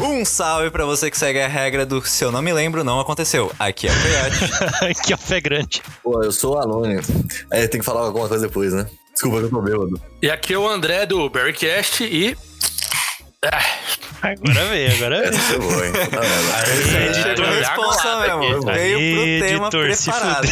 Um salve pra você que segue a regra do se eu não me lembro, não aconteceu. Aqui é o Coyote. que fé grande. Pô, eu sou o Alone. É, tem que falar alguma coisa depois, né? Desculpa que eu tô bêbado. E aqui é o André do Berrycast e. Ah, Agora veio, agora veio. Essa foi boa, hein? É, aí chegou a é, responsa é, mesmo. é, Veio pro tema editor, se preparado.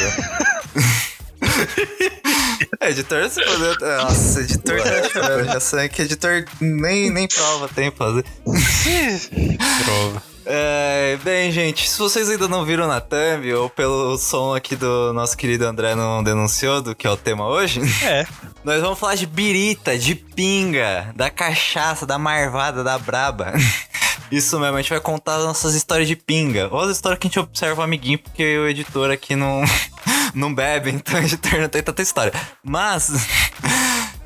É, editor, se poder. Nossa, editor tá. Já sei que editor nem, nem prova tem pra fazer. Prova. É, bem, gente, se vocês ainda não viram na thumb, ou pelo som aqui do nosso querido André não denunciou, do que é o tema hoje, É. nós vamos falar de birita, de pinga, da cachaça, da marvada, da braba. Isso mesmo, a gente vai contar as nossas histórias de pinga. Ou as histórias que a gente observa o amiguinho, porque o editor aqui não, não bebe, então editor não tem tanta história. Mas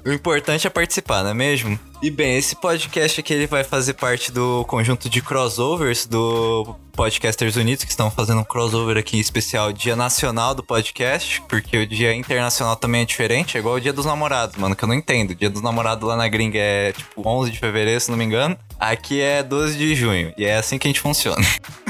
o importante é participar, não é mesmo? E bem, esse podcast aqui ele vai fazer parte do conjunto de crossovers do Podcasters Unidos, que estão fazendo um crossover aqui especial Dia Nacional do Podcast, porque o Dia Internacional também é diferente, é igual o Dia dos Namorados, mano, que eu não entendo. O Dia dos Namorados lá na gringa é tipo 11 de fevereiro, se não me engano. Aqui é 12 de junho, e é assim que a gente funciona.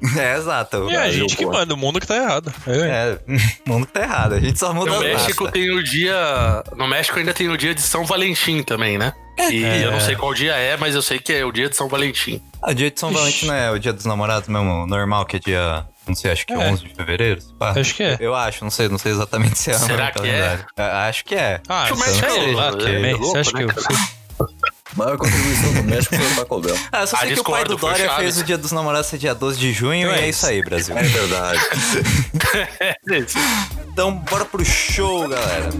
é, exato. E a gente que manda, o mundo que tá errado. É. É, o mundo tá errado, a gente só muda no México tem o dia. No México ainda tem o dia de São Valentim também, né? E eu não sei qual dia é, mas eu sei que é o dia de São Valentim. Ah, o dia de São Valentim não é o dia dos namorados mesmo, normal, que é dia. Não sei, acho que é É. 11 de fevereiro. se pá. Acho que é. Eu acho, não sei, não sei exatamente se é. Será que calendário. É, Acho que é. Ah, Acho que o isso México eu é que é é louco, Você acha né, que eu cara? sei? Maior contribuição do México foi o Taco Bell. Ah, só Ah, sei que o pai do Dória fez o dia dos namorados ser dia 12 de junho Então e é é isso aí, Brasil. É verdade. Então, bora pro show, galera.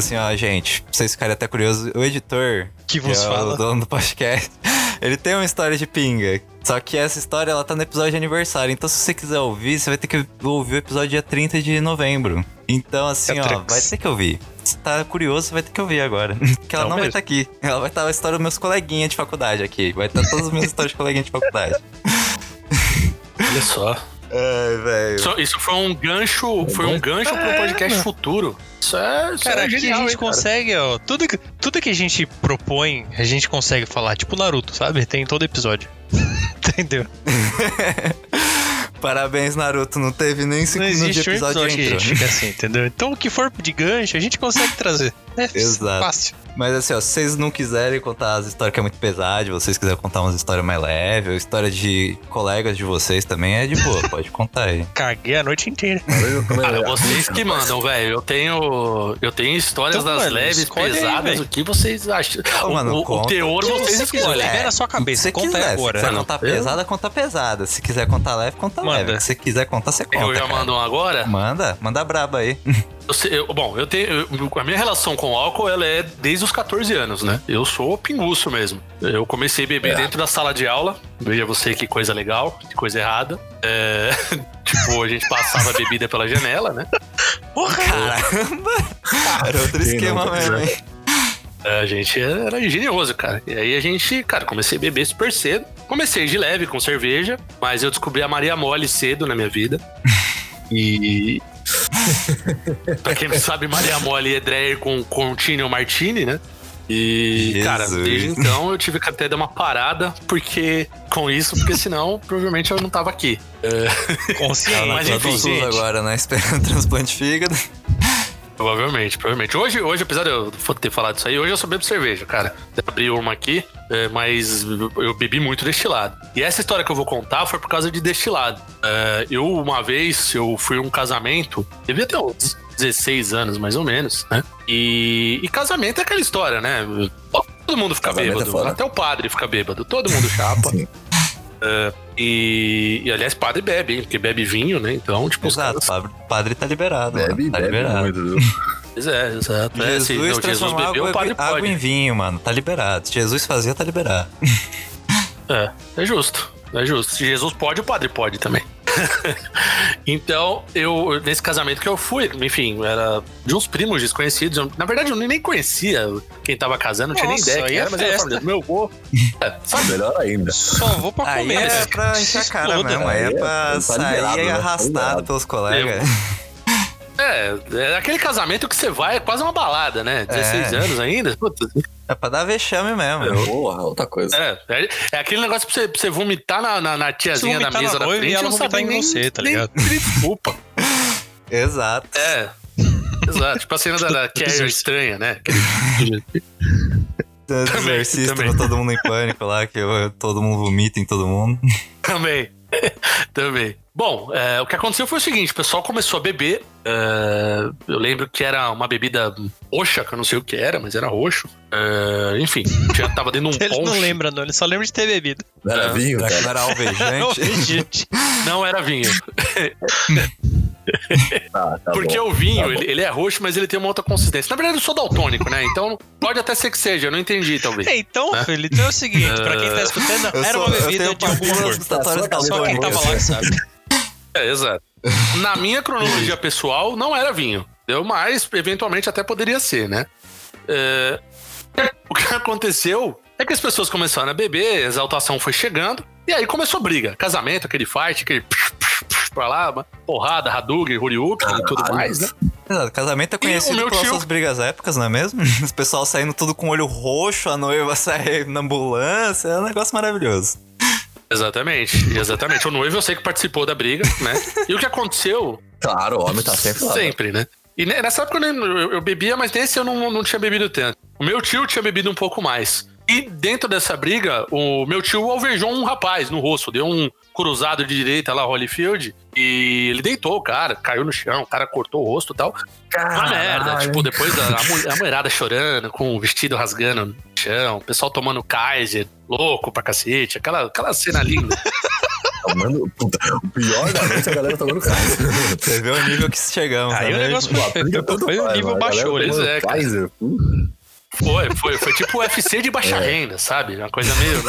Assim, ó, gente, pra vocês ficarem até curiosos, o editor, Que vos é fala. o dono do podcast, ele tem uma história de pinga. Só que essa história, ela tá no episódio de aniversário. Então, se você quiser ouvir, você vai ter que ouvir o episódio dia 30 de novembro. Então, assim, ó, Catrix. vai ter que ouvir. Se tá curioso, você vai ter que ouvir agora. Porque ela Não não vai estar aqui. Ela vai estar a história dos meus coleguinhas de faculdade aqui. Vai estar todas as minhas histórias de coleguinha de faculdade. Olha só. Ai, velho. Isso, isso foi um gancho. Foi um gancho pro podcast futuro. Isso é. Isso Cara, é aqui genial, a gente hein, cara? consegue, ó. Tudo que, tudo que a gente propõe, a gente consegue falar. Tipo Naruto, sabe? Tem em todo episódio. Entendeu? Parabéns, Naruto. Não teve nem Não 5 minutos de existe um episódio, episódio que a gente fica assim, entendeu? Então o que for de gancho, a gente consegue trazer. É Exato. fácil. Mas assim, ó, se vocês não quiserem contar as histórias que é muito pesada, se vocês quiserem contar umas histórias mais leves, ou história de colegas de vocês também é de boa, pode contar aí. Caguei a noite inteira. Cara, vocês que mandam, velho. Eu tenho. Eu tenho histórias Então, das mano, leves, aí, pesadas. velho. o que vocês acham? Ô, o, mano, o- o teor O que vocês você quiser, escolhem. libera a sua cabeça. Se Conta quiser, aí se agora. quiser Mano, contar pesada, conta pesada. Se quiser contar leve, conta Manda. leve. Se você quiser contar, você conta. Eu já cara. mando um agora. Manda, manda braba aí. Eu sei- eu- bom, eu tenho. eu- a minha relação com o álcool ela é desde os 14 anos, né? Eu sou pinguço mesmo. Eu comecei a beber dentro da sala de aula. Veja você que coisa legal, que coisa errada. É, tipo, a gente passava a bebida pela janela, né? Porra! Caramba! Era outro Quem esquema não, mesmo, hein? A gente era engenhoso, cara. E aí a gente, cara, comecei a beber super cedo. Comecei de leve com cerveja, mas eu descobri a Maria Mole cedo na minha vida. E. pra quem não sabe, Maria Mole é Dreyer com Contino Martini, né? E, Jesus. cara, desde então eu tive que até dar uma parada, porque. Com isso, porque senão provavelmente eu não tava aqui. É, Consciente. Mas enfim, gente. agora, né? Esperando transplante de fígado. Provavelmente, provavelmente. Hoje, hoje, apesar de eu ter falado isso aí, hoje eu só bebo cerveja, cara. Abri uma aqui, é, mas eu bebi muito destilado. E essa história que eu vou contar foi por causa de destilado. É, eu, uma vez, eu fui a um casamento, devia ter uns 16 anos, mais ou menos, né? E, e casamento é aquela história, né? Todo mundo fica Casamento é bêbado, foda. até o padre fica bêbado, todo mundo chapa. É, e, e, aliás, padre bebe, hein? Porque bebe vinho, né? Então, tipo, os Exato, caras- padre, padre tá liberado. mano, Bebe, tá bebe liberado. muito? Pois é, exato. É, Jesus, se- não, Jesus transformar bebeu, água, o padre água pode. em vinho, mano. Tá liberado. Se Jesus fazia, tá liberado. É, é justo. É justo. Se Jesus pode, o padre pode também. então, eu, nesse casamento que eu fui, enfim, era de uns primos desconhecidos. Eu- na verdade, eu nem conhecia quem tava casando, não tinha nem ideia quem é era, mas era festa. família do meu avô. É, sabe? Melhor ainda. Só vou pra Aí comer. é né? pra encher a cara exploda. mesmo, aí é é- pra tá liberado, sair né? Tá arrastado liberado. pelos colegas. É, é aquele casamento que você vai, é quase uma balada, né? 16 É. anos ainda. Puta, É pra dar vexame mesmo. Porra, outra coisa. é, é, é aquele negócio pra você, pra você vomitar na, na, na tiazinha Você da vomitar mesa na da noiva e frente ela não vomitar saber em nem, você, tá ligado? desculpa. Exato. É. Exato. Tipo a cena da, da Carrie estranha, né? Aquele- Do Também, exorcista também. Todo Mundo em Pânico lá, que eu- todo mundo vomita em todo mundo. Também. Também. Bom, é, o que aconteceu foi o seguinte: o pessoal começou a beber. é, eu lembro que era uma bebida roxa, que eu não sei o que era, mas era roxo. É, enfim, já tava dentro de um Ele não ponche. lembra, não. Ele só lembra de ter bebido. Não era É. vinho, não cara. era alvejante? Não era vinho. Tá, tá Porque bom. o vinho, Tá ele, ele é roxo, mas ele tem uma outra consistência. Na verdade, eu sou daltônico, né? Então pode até ser que seja, eu não entendi, talvez. É, então, filho, então é o seguinte, pra quem tá escutando, Eu era só- uma bebida de algum gustatórias Só quem tava lá sabe. É, exato. Na minha cronologia pessoal, não era vinho. Deu mais, eventualmente até poderia ser, né? É, O que aconteceu é que as pessoas começaram a beber, a exaltação foi chegando, e aí começou a briga. Casamento, aquele fight, aquele psh, psh, psh pra lá, porrada, Hadouken, Horiuken e tudo mais, né? Exato, casamento é conhecido pelas tio- suas brigas épicas, não é mesmo? Os pessoal saindo tudo com o olho roxo, a noiva sai na ambulância, é um negócio maravilhoso. Exatamente, exatamente. O noivo eu sei que participou da briga, né? E o que aconteceu Claro, o homem tá sempre lá. Sempre, né? E ne- nessa época eu, eu- eu bebia, mas nesse eu não, não tinha bebido tanto. O meu tio tinha bebido um pouco mais. E dentro dessa briga, o meu tio alvejou um rapaz no rosto, deu um cruzado de direita lá, Holyfield, e ele deitou o cara, caiu no chão, o cara cortou o rosto e tal. Uma merda, tipo, depois a, a, mu- a mulherada chorando, com o vestido rasgando chão, o pessoal tomando Kaiser, louco pra cacete, aquela, aquela cena linda. O pior da noite é a galera tomando carne. Você vê o nível que chegamos, Aí não o é negócio foi, foi o nível baixou, né? é. Kaiser. uh, Foi, foi, foi tipo o UFC de baixa renda, sabe? Uma coisa meio.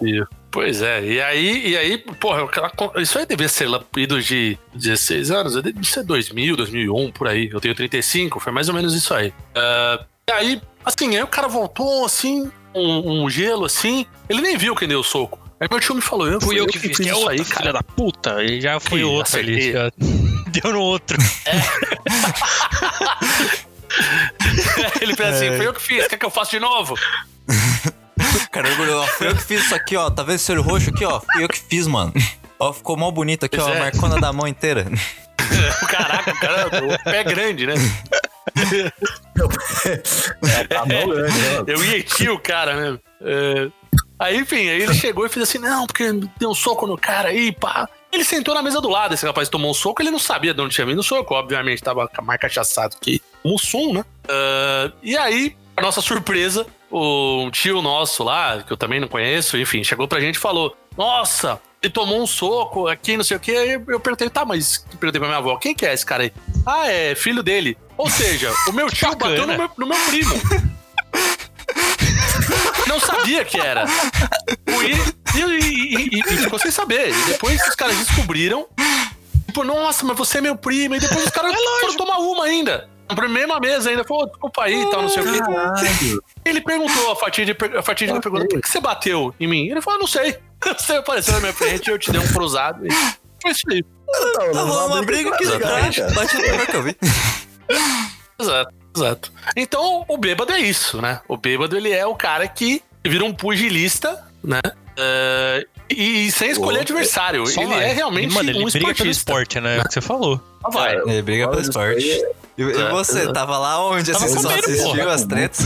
meio... Pois é, e aí, e aí, porra, aquela- isso aí devia ser ido de 16 anos, deve ser 2000, 2001, por aí. Eu tenho 35, foi mais ou menos isso aí. Ah, e aí, assim, aí o cara voltou, assim, um, um gelo, assim, ele nem viu quem deu o soco. Aí meu tio me falou, eu Fui eu que fiz, que é isso outra, aí, filha cara. da puta. E já foi Que outro ali. já Deu no outro. Ele fez assim, foi eu que fiz, quer que eu faça de novo? Cara orgulhoso, ó, fui eu que fiz isso aqui, ó. Tá vendo esse olho roxo aqui, ó? Fui eu que fiz, mano. Ó, ficou mal bonito aqui, Pois ó. é. Marcona da mão inteira. Caraca, o cara, o pé é grande, né? Tá né? Eu ieti o cara, né? É, Aí, enfim, aí ele chegou e fez assim: não, porque deu um soco no cara aí, pá. Ele sentou na mesa do lado, esse rapaz tomou um soco, ele não sabia de onde tinha vindo o soco, obviamente tava mais cachaçado que Mussum, né? Ah, e aí, nossa surpresa, o tio nosso lá, que eu também não conheço, enfim, chegou pra gente e falou: Nossa, ele tomou um soco aqui, não sei o quê. Aí eu perguntei, tá, mas perguntei pra minha avó, quem que é esse cara aí? Ah, é filho dele. Ou seja, o meu tio Bacana. bateu no meu, no meu primo. Não sabia que era. E, e, e- e- e ficou sem saber. E depois os caras descobriram. Tipo, nossa, mas você é meu primo. E depois os caras foram tomar uma ainda. Na mesma mesa ainda. Falou, desculpa aí e tal, não sei o quê. Caralho. Ele perguntou, a fatídica, a fatídica perguntou, por que você bateu em mim? Ele falou, não sei. Você apareceu na minha frente e eu te dei um cruzado. E foi isso aí. Tá Tá rolando uma briga Exatamente. cara. Bate primeiro que eu vi. Exato, exato. Então, o bêbado é isso, né? O bêbado, ele é o cara que vira um pugilista, né? É, e, e sem escolher Pô, adversário. Só ele vai. é realmente Mano, ele um briga pelo esportista. esporte, né? É o que você falou. Ah, vai. Ele briga pelo esporte. E, e É, você, tava lá onde? Tava Assim, você só assistiu porra. as tretas?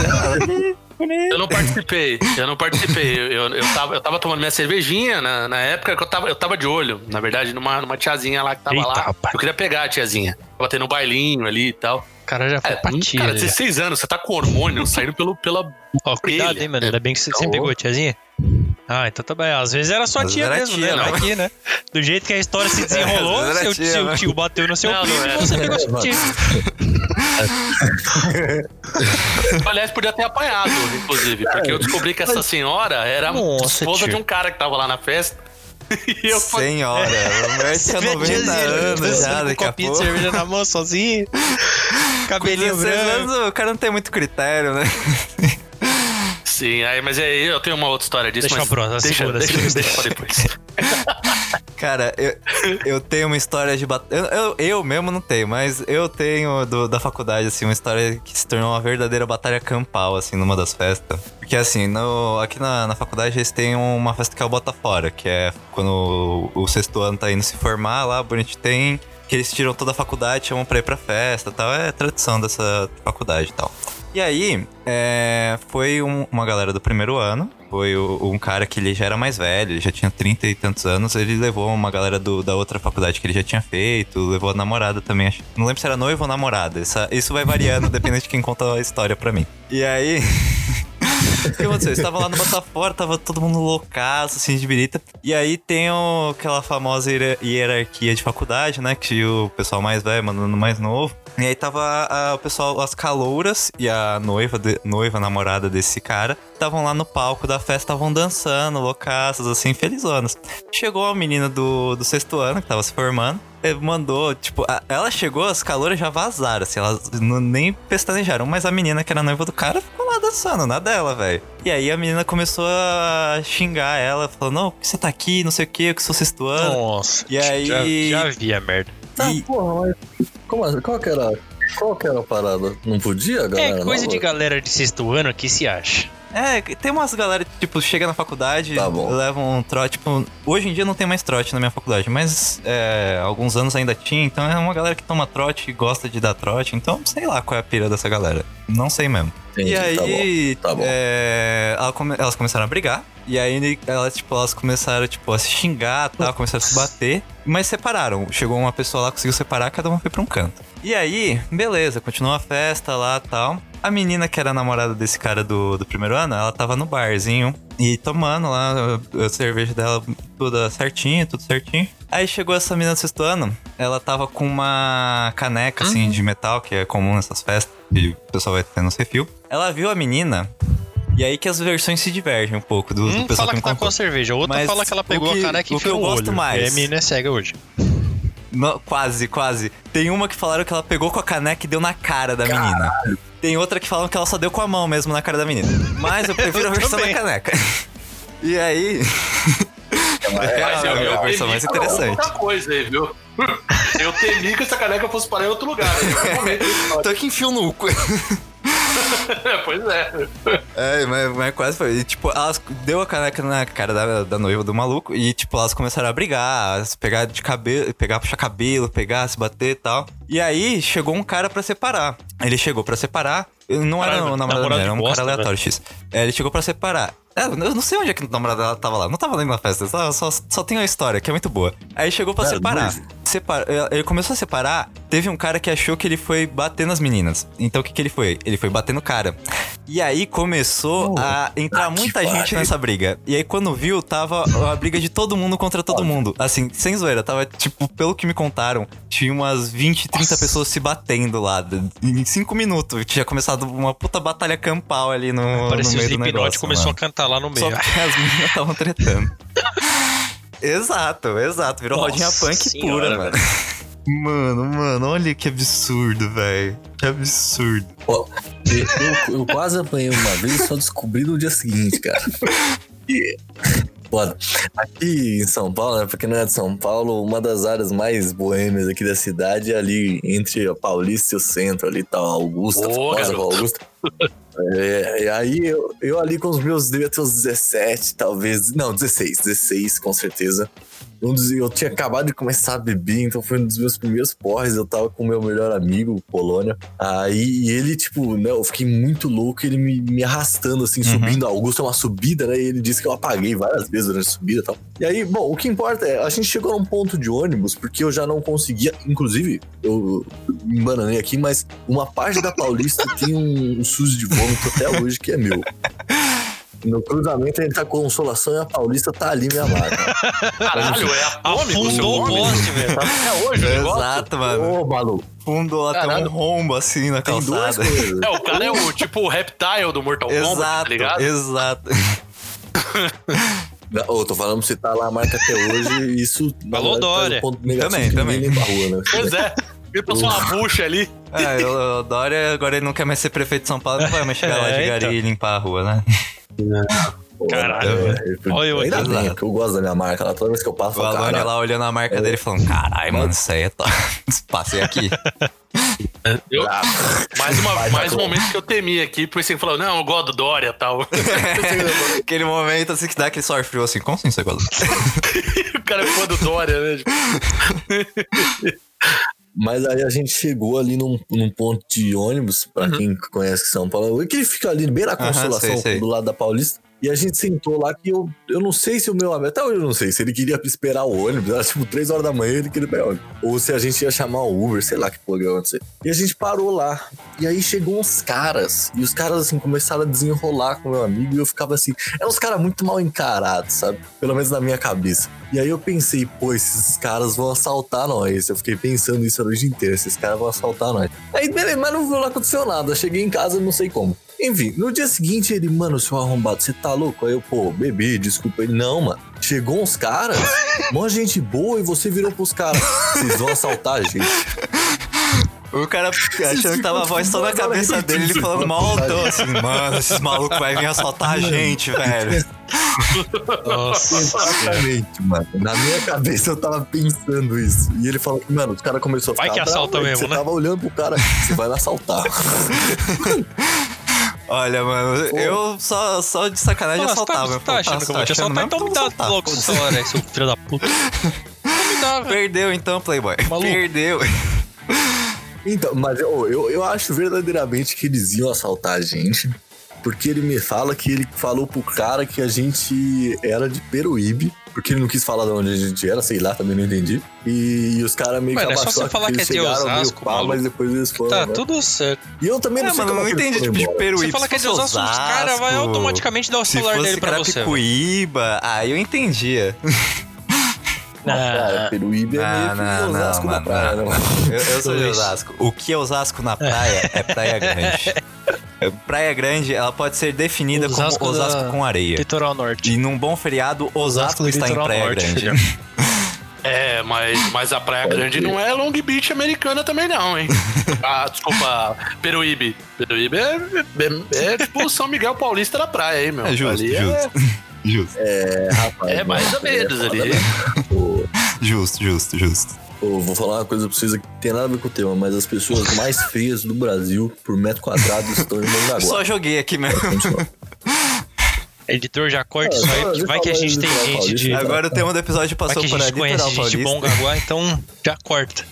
Eu não participei, eu não participei. Eu, eu, tava, eu tava tomando minha cervejinha na, na época que eu tava, eu tava de olho, na verdade, numa, numa tiazinha lá que tava Eita, lá. rapaz. Eu queria pegar a tiazinha. Tava tendo um bailinho ali e tal. O cara já foi É, cara, já. 16 anos, você tá com hormônio saindo pelo, pela. Ó, cuidado, orelha. hein, mano. Ainda bem que você, você Tá pegou a tiazinha. Ah, então tá bem. Às vezes era sua Às tia mesmo, tia, né? não. Vai que, né? Do jeito que a história se desenrolou, Às vezes era seu, tia, seu né? tio bateu no seu Não, primo não e você pegou sua tia. Aliás, podia ter apanhado, inclusive, porque eu descobri que essa senhora era a Nossa, esposa tio. de um cara que tava lá na festa. E eu Senhora, a mulher tinha 90 anos já, daqui a copinho pouco. de cerveja na mão, sozinho. Cabelinho Com 16 branco. anos, o cara não tem muito critério, né? Sim, aí, mas aí eu tenho uma outra história disso. Deixa mas pra próxima, deixa, segura, deixa, segura. deixa pra depois. Cara, eu, eu tenho uma história de batalha. Eu, eu, eu mesmo não tenho, mas eu tenho do- da faculdade, assim, uma história que se tornou uma verdadeira batalha campal, assim, numa das festas. Porque, assim, no, aqui na, na faculdade eles têm uma festa que é o Bota Fora, que é quando o, o sexto ano tá indo se formar lá, bonito tem. Que eles tiram toda a faculdade, chamam pra ir pra festa e tal. É tradição dessa faculdade e tal. E aí, é, foi um- uma galera do primeiro ano. Foi o- um cara que ele já era mais velho, ele já tinha 30 e tantos anos. Ele levou uma galera do- da outra faculdade que ele já tinha feito, levou a namorada também. acho- Não lembro se era noiva ou namorada. Isso vai variando, dependendo de quem conta a história pra mim. E aí. O que aconteceu? Eu estava lá no Botafora, tava todo mundo loucaço, assim, de birita. E aí tem o- aquela famosa hiera- hierarquia de faculdade, né? Que o pessoal mais velho mandando mais novo. E aí tava a- o pessoal, as calouras e a noiva, de- noiva, namorada desse cara, estavam lá no palco da festa, estavam dançando, loucaças, assim, felizonas. Chegou a menina do, do sexto ano, que tava se formando, mandou, tipo, a- ela chegou, as calouras já vazaram, assim, elas não- nem pestanejaram, mas a menina que era noiva do cara ficou lá dançando, na dela, velho. E aí a menina começou a xingar ela, falando, não, por que você tá aqui, não sei o que, eu que sou sexto ano. Nossa. E aí- Já, já vi a merda. Tá, E- porra, mas. Como, assim? qual que era. Qual que era a parada? Não podia, galera? É coisa Não, de galera de sexto ano que se acha. É, tem umas galera que, tipo, chega na faculdade, Tá bom. levam um trote, tipo, hoje em dia não tem mais trote na minha faculdade, mas é, alguns anos ainda tinha, então é uma galera que toma trote e gosta de dar trote, então sei lá qual é a pira dessa galera. Não sei mesmo. Entendi, e aí, tá bom, tá bom. é, elas começaram a brigar. E aí elas, tipo, elas começaram, tipo, a se xingar tal, começaram a se bater. Mas separaram. Chegou uma pessoa lá, conseguiu separar, cada um foi pra um canto. E aí, beleza, continuou a festa lá tal. A menina que era namorada desse cara do, do primeiro ano, ela tava no barzinho e tomando lá a, cerveja dela toda certinha, tudo certinho. Aí chegou essa menina do sexto ano, ela tava com uma caneca, assim, de metal, que é comum nessas festas, que o pessoal vai ter no refil. Ela viu a menina, e aí que as versões se divergem um pouco do, do Um pessoal fala que que tá com a cerveja, outra Mas fala que ela pegou o que- a caneca e o que enfiou eu no gosto olho. mais- E a menina é cega hoje. Não, quase, quase. Tem uma que falaram que ela pegou com a caneca e deu na cara da menina. Tem outra que falam que ela só deu com a mão mesmo na cara da menina. Mas eu prefiro a versão da caneca. E aí. É, Mas eu, a versão mais interessante. Outra coisa aí, viu? Eu temi que essa caneca fosse parar em outro lugar. Momento. Tô aqui enfio no cu. pois é. É, mas, mas quase foi. E, tipo, elas deu a caneca na cara da, da noiva do maluco e, tipo, elas começaram a brigar, a se pegar de cabelo, pegar, puxar cabelo, pegar, se bater e tal. E aí chegou um cara pra separar. Ele chegou pra separar. Não era o namorado dela, de era um bosta, cara aleatório X. É, ele chegou pra separar. É, eu não sei onde é que o namorado dela tava lá. Não tava nem na festa. Só, só, só tem a história, que é muito boa. Aí chegou pra Cara, separar. noivo. Separa- ele começou a separar. Teve um cara que achou que ele foi bater nas meninas. Então o que, que ele foi? Ele foi bater no cara. E aí começou Oh, a entrar que muita gente pariu. nessa briga. E aí quando viu, tava a briga de todo mundo contra todo mundo. Assim, sem zoeira. Tava, tipo, pelo que me contaram, tinha umas 20, 30 Nossa. pessoas se batendo lá. Em 5 minutos. Tinha começado uma puta batalha campal ali no, no Parecia o meio do Slipknot negócio. começou mano. a cantar lá no Só meio. porque as meninas estavam tretando. exato, exato. Virou Nossa rodinha punk senhora, pura, mano. Mano, mano, olha que absurdo, velho. Que absurdo. Ó, eu, eu quase apanhei uma vez e só descobri no dia seguinte, cara. Foda. Aqui em São Paulo, né? Pra quem não é de São Paulo, uma das áreas mais boêmias aqui da cidade é ali entre a Paulista e o centro, ali tá Augusta. Rua Augusta. É, e aí eu, eu ali com os meus, devia ter uns 17, talvez. Não, 16, 16 com certeza. Um dos- eu tinha acabado de começar a beber, então foi um dos meus primeiros porres. Eu tava com o meu melhor amigo, Polônia. Aí ele, tipo, né, eu fiquei muito louco, ele me, me arrastando, assim, Uhum. subindo. A Augusta é uma subida, né? E ele disse que eu apaguei várias vezes durante a subida e tal. E aí, bom, o que importa é, a gente chegou num ponto de ônibus, porque eu já não conseguia, inclusive, eu me embananei aqui, mas uma parte da Paulista tem um, um sujo de vômito até hoje que é meu. No cruzamento ele tá Consolação e a Paulista tá ali me amada. Caralho, é atômico o seu Afundou o nome? poste, velho. É hoje negócio? Exato, mano. Ô, maluco, Fundou até um rombo assim na tem calçada. É, o cara é o tipo o reptile do Mortal Kombat, tá Exato, ligado? exato. Ô, tô falando pra você tá lá a marca até hoje, isso. Falou Dória. um ponto negativo Também, também. a rua, né? Pois é. Ele passou uma bucha ali. Ah, o, Dória, agora ele não quer mais ser prefeito de São Paulo, não vai mais chegar lá de É, gari então. e limpar a rua, né? Pô, Caralho, é, velho. eu- Olha eu Ainda aqui. bem, porque eu gosto da minha marca lá. Toda vez que eu passo, O eu Alone "Caralho, lá olhando a marca dele falando, caralho, mano, isso aí é top. Passei aqui. Eu- brabo." mais uma, Vai, mais um tá bom. momento que eu temi aqui, por isso que falou, não, eu gosto do Dória e tal. Aquele momento assim que dá aquele suor frio assim, como assim você gosta? o cara é fã do Dória, né? Mas aí a gente chegou ali num, num ponto de ônibus, pra quem conhece São Paulo, que ele fica ali bem na Consolação, sei, sei. do lado da Paulista. E a gente sentou lá que eu, eu não sei se o meu amigo, até hoje eu não sei, se ele queria esperar o ônibus, era tipo 3 horas da manhã ele queria pegar o ônibus. Ou se a gente ia chamar o Uber, sei lá que porra ia acontecer. E a gente parou lá. E aí chegou uns caras, e os caras assim começaram a desenrolar com o meu amigo, e eu ficava assim, eram uns caras muito mal encarados, sabe? Pelo menos na minha cabeça. E aí eu pensei, pô, esses caras vão assaltar nós. Eu fiquei pensando isso a noite inteira, esses caras vão assaltar nós. Aí, beleza, mas não, não aconteceu nada. Eu cheguei em casa, não sei como. Enfim, no dia seguinte ele, mano, seu arrombado, você tá louco? Aí eu, pô, bebê, desculpa ele. Não, mano. Chegou uns caras, mó gente boa, e você virou pros caras. Vocês vão assaltar a gente. O cara achando que tava a voz só na cabeça dele, ele falando mal alto, assim, mano, esses malucos vai vir assaltar a gente, velho. Nossa. Exatamente, mano. Na minha cabeça eu tava pensando isso. E ele falou que, mano, os caras começaram a Vai que assalta mesmo, Você né? tava olhando pro cara, você vai me assaltar. Olha, mano, Pô. eu só, só de sacanagem assaltava. tá, Eu tá falava, achando que eu vou te assaltar? Então me dá logo esse celular aí, seu filho da puta. Me dá, velho. Perdeu então, Playboy. Maluco. Perdeu. Então, mas eu, eu, eu acho verdadeiramente que eles iam assaltar a gente. Porque ele me fala que ele falou pro cara que a gente era de Peruíbe. Porque ele não quis falar de onde a gente era, sei lá, também não entendi. E, os caras meio Mano, que é só abaixou você falar que é de Osasco, pá, mas depois eles foram. Tá né? tudo certo. E eu também É, não sei mano, como não é entendi, tipo, de. Peruíbe. Você fala que é de fosse Osasco, os caras vai Osasco, automaticamente dar o celular dele pra você. Carapicuíba, aí eu entendia. Cara, Ah, Peruíbe é Não, meio que não, Osasco mano, praia, não. né? Eu, eu sou de. Osasco. O que é Osasco na praia é Praia Grande. É, Praia Grande, ela pode ser definida Osasco como Osasco da- com areia. Litoral Norte. E num bom feriado, Osasco, do está em litoral Praia norte, Grande. É, mas, mas a Praia Pode Grande ser. não é Long Beach americana também, não, hein? ah, desculpa, Peruíbe. Peruíbe é, é, é tipo São Miguel Paulista da praia, hein, meu? É justo, Ali justo. Justo, É, rapaz. É, mais ou menos é ali. Pô, justo, justo, justo. pô, vou falar uma coisa pra vocês aqui que tem nada a ver com o tema, mas as pessoas mais feias do Brasil por metro quadrado estão em Mangaguá. Só joguei aqui mesmo. Editor já corta É, isso aí, porque deixa vai que a gente tem gente paulista, de. né? Agora o tema do episódio Vai passou que a por gente ali, conhece gente de. Bongaguá, então já corta.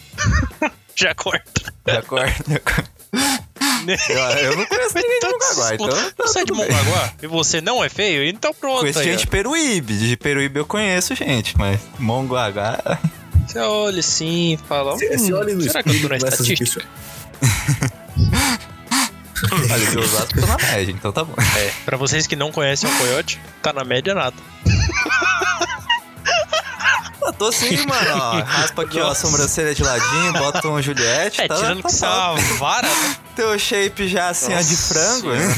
já corta. Já corta. Eu, eu não conheço ninguém de Mongaguá, então tá Você é de. Mongaguá e você não é feio? Então pronto. Conheço aí, gente de Peruíbe. De Peruíbe eu conheço gente, mas Mongaguá... Você olha assim, fala. Hum, olha no será que eu tô na estatística? Olha, eu tô na média, então tá bom. É, pra vocês que não conhecem o Coyote, tá na média nada. Eu tô sim, mano, ó. Raspa aqui, ó, a sobrancelha de ladinho, bota um Juliette, É, tá, tirando tá que isso é uma vara, né? Teu shape já assim, ó, de frango, né?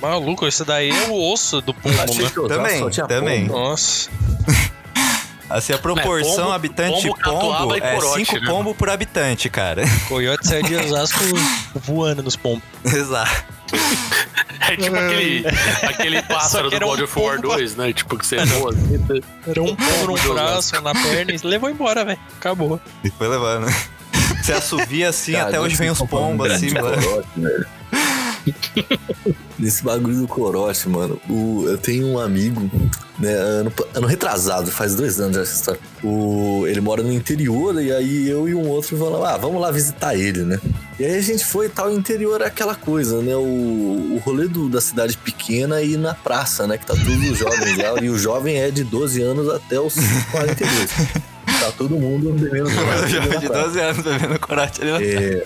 Maluco, isso daí é o osso do pombo, né? Também, também. pombo. Nossa. Assim, a proporção pombo- habitante pombo, pombo, catuaba e é corote, 5 né? pombo por habitante, cara. Coyote saiu de Osasco voando nos pombos. Exato. É tipo aquele, aquele pássaro do era um God of War pombo. 2, né? Tipo, que você voa assim, Era um pombo num braço, na perna e levou embora, velho. Acabou. E foi levando. Você assovia assim, Cara, até hoje vem os pombos assim, mano. Nesse bagulho do corote, mano, o, eu tenho um amigo, né, ano, ano retrasado, faz dois anos já essa história. O, ele mora no interior, e aí eu e um outro falamos, ah, vamos lá visitar ele, né? E aí a gente foi e tal, o interior é aquela coisa, né? O, o rolê do- da cidade pequena e na praça, né? Que tá todos os jovens lá, e o jovem é de 12 anos até os 42. Tá todo mundo bebendo corote. Eu já na de praça. 12 anos bebendo corote ali na É.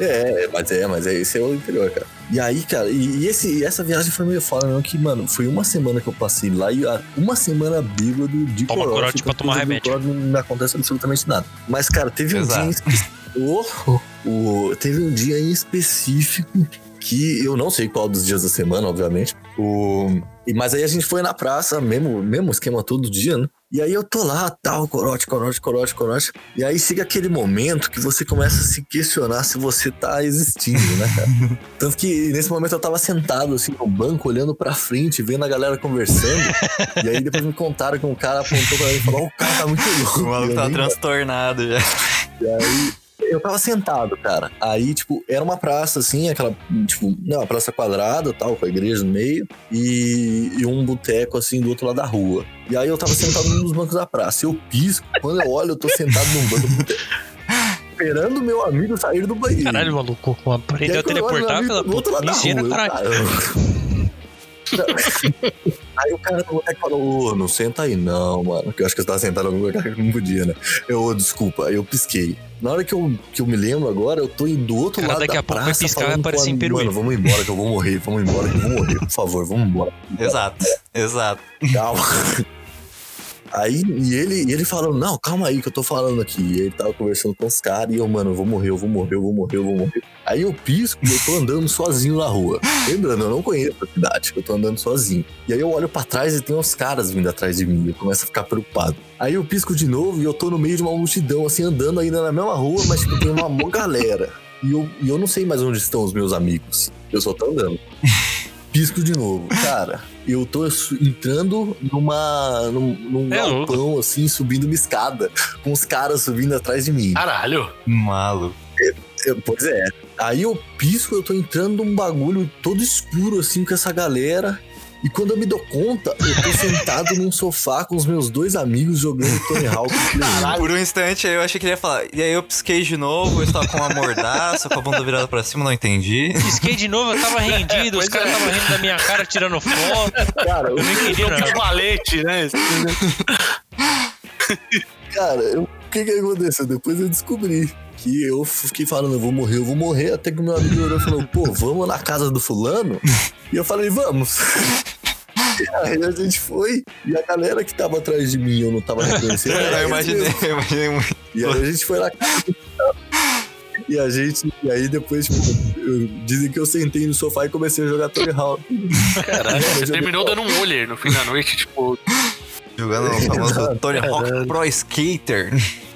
É, mas é, mas é, esse é o interior, cara. E aí, cara, e, e esse, e essa viagem foi meio foda, não, que, mano, foi uma semana que eu passei lá e ah, uma semana bêbado de Toma corote. corote pra tomar do remédio. corote Não, não acontece absolutamente nada. Mas, cara, teve um Exato. dia em específico. o, o- teve um dia em específico que eu não sei qual dos dias da semana, obviamente. O, Mas aí a gente foi na praça, mesmo, mesmo esquema todo dia, né? E aí eu tô lá, tal, corote, corote, corote, corote. E aí chega aquele momento que você começa a se questionar se você tá existindo, né, cara? Tanto que nesse momento eu tava sentado, assim, no banco, olhando pra frente, vendo a galera conversando. e aí depois me contaram que um cara apontou pra mim e falou: o cara tá muito louco. O maluco tá transtornado já. e aí, eu tava sentado, cara. Aí, tipo, era uma praça, assim, aquela, tipo, não, uma praça quadrada, tal, com a igreja no meio, e, e um boteco, assim, do outro lado da rua. E aí eu tava sentado num dos bancos da praça. Eu pisco, quando eu olho, eu tô sentado num banco do boteco. Esperando o meu amigo sair do banheiro. Caralho, maluco. Aprendeu a teleportar pela rua, eu, caralho. Aí o cara do boteco falou, ô, não senta aí não, mano. Que eu acho que você tava sentado em algum lugar que não podia, né? Eu, "Ô, desculpa, aí eu pisquei. Na hora que eu, que eu me lembro agora, eu tô indo do outro Cara, lado daqui da a pouco vai piscar e vai aparecer em Peruíbe. Mano, vamos embora que eu vou morrer, vamos embora que eu vou morrer, por favor, vamos embora. Exato, exato. Calma. Aí, e ele, e ele falando, não, calma aí que eu tô falando aqui. E ele tava conversando com os caras e eu, mano, eu vou morrer, eu vou morrer, eu vou morrer, eu vou morrer. Aí eu pisco e eu tô andando sozinho na rua. Lembrando, eu não conheço a cidade, eu tô andando sozinho. E aí eu olho pra trás e tem uns caras vindo atrás de mim. Eu começo a ficar preocupado. Aí eu pisco de novo e eu tô no meio de uma multidão, assim, andando ainda na mesma rua, mas tipo, tem uma mó galera. E eu, e eu não sei mais onde estão os meus amigos. Eu só tô andando. Pisco de novo. Cara, eu tô entrando numa, num, num É galpão, assim, subindo uma escada, com os caras subindo atrás de mim. Caralho. Maluco. Eu- pois é. Aí eu pisco, eu tô entrando num bagulho todo escuro, assim, com essa galera. E quando eu me dou conta, eu tô sentado num sofá com os meus dois amigos jogando Tony Hawk. Play. Por um instante eu achei que ele ia falar. E aí eu pisquei de novo, eu estava com uma mordaça, com a bunda virada pra cima, não entendi. Pisquei de novo, eu tava rendido, os caras é. estavam rindo da minha cara, tirando foto. Cara, eu Eu não entendi nada. Cavalete, né? Cara, eu- o que que aconteceu? Depois eu descobri que eu fiquei falando, eu vou morrer, eu vou morrer, até que o meu amigo olhou e falou, pô, vamos na casa do fulano? E eu falei, vamos. E aí a gente foi, e a galera que tava atrás de mim, eu não tava reconhecendo. era Eu imaginei, eu imaginei muito. E aí a gente foi na casa do. E a gente, e aí depois, tipo, eu- dizem que eu sentei no sofá e comecei a jogar Tony Hawk. Caralho, você terminou dando um olho no fim da noite, tipo. Jogando o famoso Tony Hawk. Pro Skater.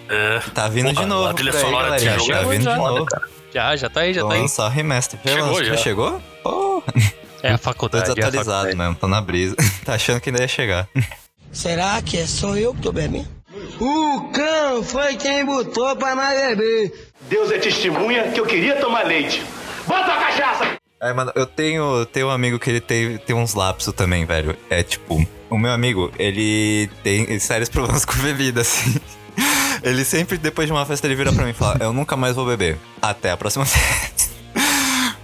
É. Tá vindo de novo. a trilha aí, sonora desse jogo Tá é vindo de novo. Já, já tá aí, já Vou tá aí. lançar o remaster. Já, Chegou, lançou- já. chegou? Oh, É a tô faculdade. é a desatualizado faculdade. mesmo, tô na brisa. tá achando que ainda ia chegar. Será que é só eu que tô bebendo? O cão foi quem botou pra nós beber. Deus é testemunha que eu queria tomar leite. Bota a cachaça! Aí, mano, eu tenho, tenho um amigo que ele tem, tem uns lapsos também, velho. É tipo, o meu amigo, ele tem sérios problemas com bebida, assim. Ele sempre, depois de uma festa, ele vira pra mim e fala: Eu nunca mais vou beber. Até a próxima festa.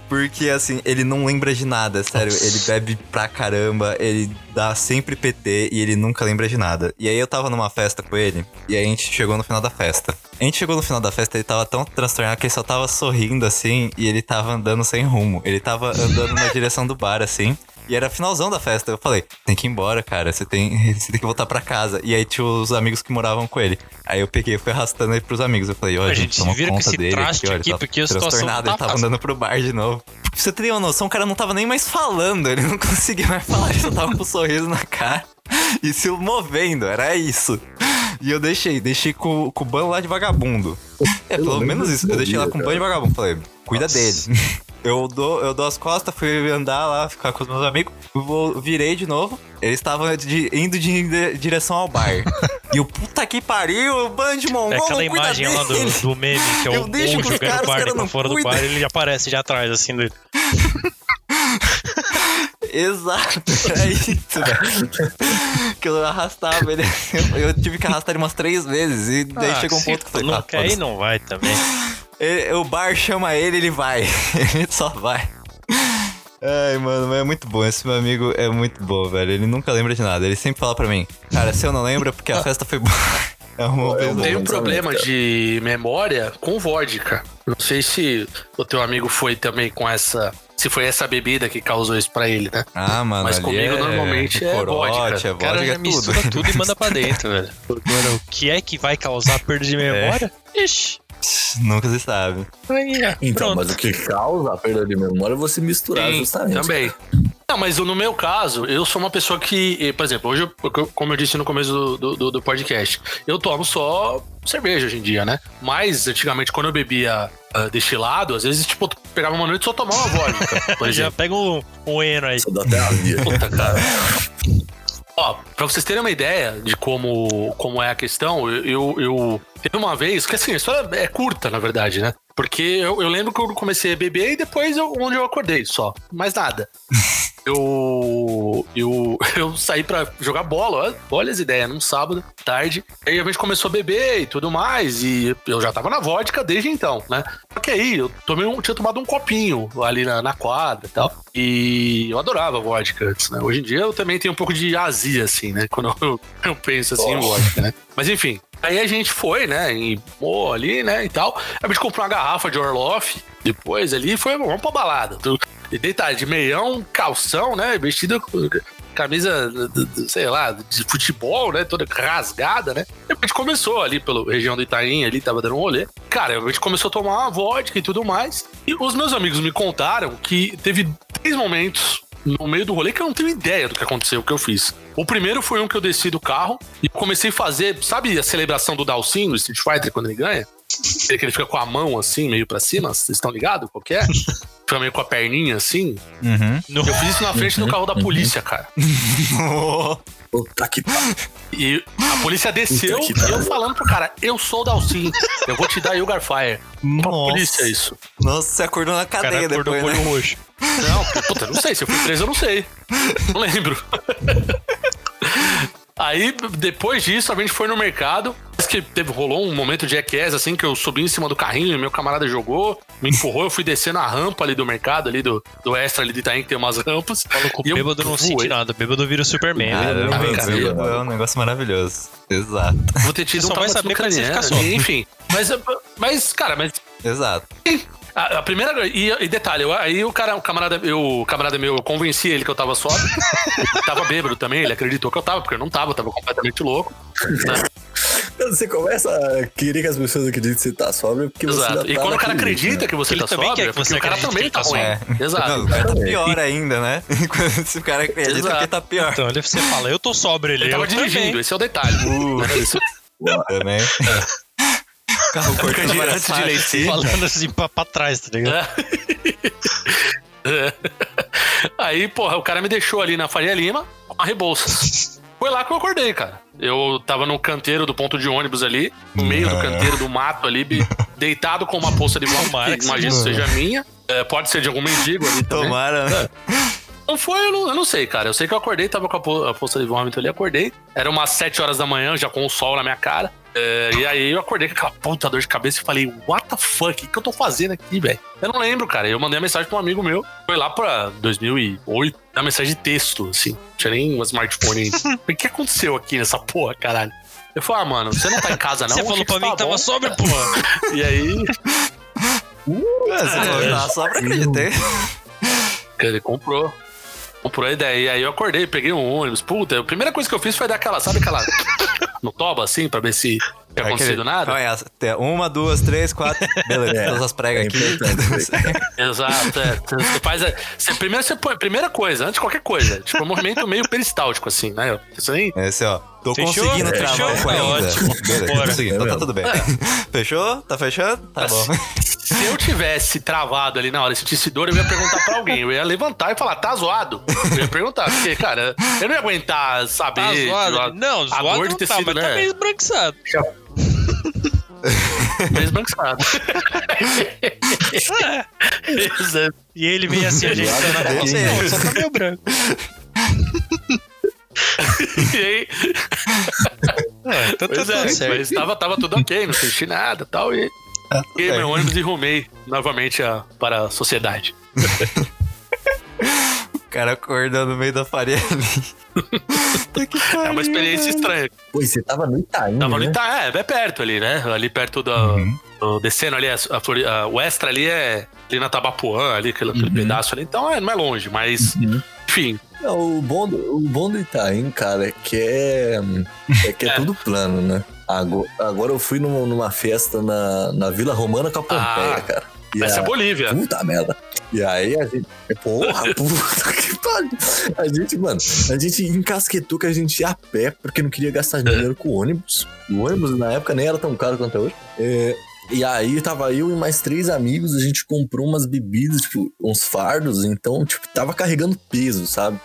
Porque, assim, ele não lembra de nada, sério. Ele bebe pra caramba, ele dá sempre PT e ele nunca lembra de nada. E aí eu tava numa festa com ele, e aí a gente chegou no final da festa. A gente chegou no final da festa, ele tava tão transtornado que ele só tava sorrindo, assim, e ele tava andando sem rumo. Ele tava andando na direção do bar, assim. E era finalzão da festa. Eu falei, tem que ir embora, cara. Você tem, você tem que voltar pra casa. E aí tinha os amigos que moravam com ele. Aí eu peguei e fui arrastando ele pros amigos. Eu falei, ó, A gente, gente toma vira conta esse dele traste aqui, ó. aqui, ele tá porque situação transtornado, não ele tá tava fácil. andando pro bar de novo. Pra você ter uma noção, o cara não tava nem mais falando. Ele não conseguia mais falar. Ele só tava com um sorriso na cara e se movendo. Era isso. E eu deixei, deixei com, com o ban lá de vagabundo. É, pelo, Pelo menos isso. Eu deixei lá com o ban de vagabundo. Falei, cuida dele. Eu dou, eu dou as costas, fui andar lá, ficar com os meus amigos. Vou, virei de novo. Eles estavam de- indo de, de direção ao bar. e o puta que pariu, o ban de mongol É aquela cuida imagem lá do, do meme, que é Eu o deixo pros jogando os Barney pra fora do cuidam. bar ele já aparece já atrás, assim, dele. Exato, é isso, velho. que eu arrastava ele. Eu tive que arrastar ele umas três vezes. E daí Ah, chegou um ponto que falei, não tá, quer ir, não vai também. Ele- o bar chama ele, ele vai. Ele só vai. Ai, mano, mas é muito bom. Esse meu amigo é muito bom, velho. Ele nunca lembra de nada. Ele sempre fala pra mim, cara, se eu não lembro é porque a festa foi boa. É uma Eu Tem um problema cara. de memória com vodka. Não sei se o teu amigo foi também com essa. Se foi essa bebida que causou isso pra ele, né? Ah, mano, Mas ali comigo é normalmente é corote, vodka. É O cara vodka, já é tudo. mistura tudo e manda pra dentro, velho. Agora, o que é que vai causar perda de memória? Ixi. Nunca se sabe. Então, pronto. mas o que causa a perda de memória é você misturar Sim, justamente. também. Não, mas no meu caso, eu sou uma pessoa que, eh, por exemplo, hoje, eu- como eu disse no começo do, do- do, podcast, eu tomo só cerveja hoje em dia, né? Mas antigamente, quando eu bebia ah, destilado, às vezes, tipo, eu pegava uma noite e só tomava uma vodka, por Já exemplo. pega um, um eno aí. Só dá até azia. Puta, cara. Ó, pra vocês terem uma ideia de como, como é a questão, eu, eu, eu- Teve uma vez, que assim, a história é curta, na verdade, né? Porque eu, eu lembro que eu comecei a beber e depois eu, onde eu acordei só. Mais nada. Eu, eu, eu saí pra jogar bola, olha, olha as ideias, num sábado, tarde. Aí a gente começou a beber e tudo mais, e eu já tava na vodka desde então, né? Só que aí eu tomei um, tinha tomado um copinho ali na, na quadra e tal. E eu adorava vodka antes, né? Hoje em dia eu também tenho um pouco de azia, assim, né? Quando eu, eu penso assim em vodka, né? Mas enfim, aí a gente foi, né? E pô, ali, né? E tal. A gente comprou uma garrafa de Orloff. Depois ali foi, vamos pra balada. E deitado de meião, calção, né? Vestido com camisa, sei lá, de futebol, né? Toda rasgada, né? E a gente começou ali pela região do Itaim, ali tava dando um rolê. Cara, a gente começou a tomar uma vodka e tudo mais. E os meus amigos me contaram que teve três momentos no meio do rolê que eu não tenho ideia do que aconteceu, o que eu fiz. O primeiro foi um que eu desci do carro e comecei a fazer, sabe a celebração do Dalsin no Street Fighter quando ele ganha? Que ele fica com a mão assim, meio pra cima, vocês estão ligados? Qual que é? Fica meio com a perninha assim. Uhum. Eu fiz isso na frente do carro da polícia, cara. Puta que. E a polícia desceu e eu falando pro cara, eu sou o Dalsin, eu vou te dar Yugar Fire. Nossa. polícia isso. Nossa, você acordou na O cara cadeia acordou depois, né? roxo. Não, puta, não sei. Se eu fui preso, eu não sei. Não lembro. Aí, depois disso, a gente foi no mercado. Parece que teve, rolou um momento de jackass, assim, que eu subi em cima do carrinho e meu camarada jogou, me empurrou, eu fui descendo a rampa ali do mercado, ali do, do extra ali de Itaim, que tem umas rampas. Falou com o E eu bêbado não voei. sente nada. Bêbado vira o Superman. né? Cara, bêbado é um negócio maravilhoso. Exato. Vou ter tido Você um só vai saber quando você craniano, ficar só. Enfim. Mas, mas, cara, mas Exato. A, a primeira. E, e detalhe, eu- aí o cara, o camarada, eu, o camarada meu, eu convenci ele que eu tava sóbrio. ele tava bêbado também, ele acreditou que eu tava, porque eu não tava, eu tava completamente louco. né? Você começa a querer que as pessoas acreditem que você tá sóbrio, é porque você Exato. E tá quando o cara acredita jeito, né? que você Ele tá sóbrio, quer é que porque você o cara também tá tá ruim. É. Exato. Não, o cara tá pior ainda, né? Se o cara acredita Exato. que tá pior. Então ele, você fala, eu tô sóbrio, ele, Ele tava dirigindo, também. esse é o detalhe. Né? Isso- Também. Carro cortando antes de leicer. Falando assim pra, pra trás, tá ligado? É. Aí, porra, o cara me deixou ali na Faria Lima com a Rebouças. Foi lá que eu acordei, cara. Eu tava no canteiro do ponto de ônibus ali, no meio do canteiro do mato ali, deitado com uma poça de vômito, Tomara que que imagino que seja minha. É, pode ser de algum mendigo ali também. Tomara, né? Não foi, eu não, eu não sei, cara. Eu sei que eu acordei, tava com a, po- a poça de vômito ali, acordei. Era umas 7 horas da manhã, já com o sol na minha cara. É, e aí eu acordei com aquela puta dor de cabeça e falei, what the fuck? O que eu tô fazendo aqui, velho? Eu não lembro, cara. Eu mandei uma mensagem pra um amigo meu. Foi lá pra 2008. Uma mensagem de texto, assim. Não tinha nem um smartphone ainda. O que aconteceu aqui nessa porra, caralho? Eu falei, ah, mano, você não tá em casa, não? Você falou pra mim que tava bom. sóbrio, porra. E aí, É, Você falou que tava só pra acreditar. ele comprou. Comprou a ideia. E aí eu acordei, peguei um ônibus. Puta, a primeira coisa que eu fiz foi dar aquela, sabe aquela. No toba, assim, pra ver se tinha acontecido nada. Olha, tem uma, duas, três, quatro. Beleza, É, todas as pregas é aqui. Exato, é. Você faz. a- Você, primeiro você põe. Primeira coisa, antes de qualquer coisa. Tipo, um movimento meio peristáltico, assim, né? Isso aí. Esse, ó. Tô Fechou? conseguindo Fechou? travar Tá ainda. ótimo. Beleza, Bora. consegui. Então tá É tudo bem. Fechou? Tá fechando? Tá bom. Se eu tivesse travado ali na hora sentisse dor, eu ia perguntar pra alguém. Eu ia levantar e falar, tá zoado? Eu ia perguntar, porque, cara, eu não ia aguentar saber. Tá zoado? a- Não, a zoado dor não de ter tá, sido, mas né? tá meio esbranquiçado. Meio É. Exato. E ele veio assim, a Zoado bolsa. mesmo. Não, só tá meio branco. E aí, É, então tá pois tudo é, certo. mas tava, tava tudo ok, não senti nada e tal. E peguei bem. meu ônibus e rumei novamente a- para a sociedade. O cara acordando no meio da farinha ali. Que É uma experiência estranha. Pô, e você tava no Itaim, Tava né? ali, tá, é, é perto ali, né? Ali perto do, Uhum. do- descendo ali, a, a a- o extra ali é ali na Tabapuã, ali, aquele, aquele pedaço ali. Então é, não é longe, mas, Uhum. enfim. Não, o bom, do, o bom do Itaim, cara, é que é, é que é, É. tudo plano, né? Agora, agora eu fui numa, numa festa na, na Vila Romana com a Pompeia, Ah, cara. Essa é a- Bolívia. Puta merda. E aí a gente. Porra, puta que pariu. A gente, mano, a gente encasquetou que a gente ia a pé porque não queria gastar dinheiro com ônibus. O ônibus na época nem era tão caro quanto é hoje. É, e aí tava eu e mais três amigos, a gente comprou umas bebidas, tipo, uns fardos, então, tipo, tava carregando peso, sabe?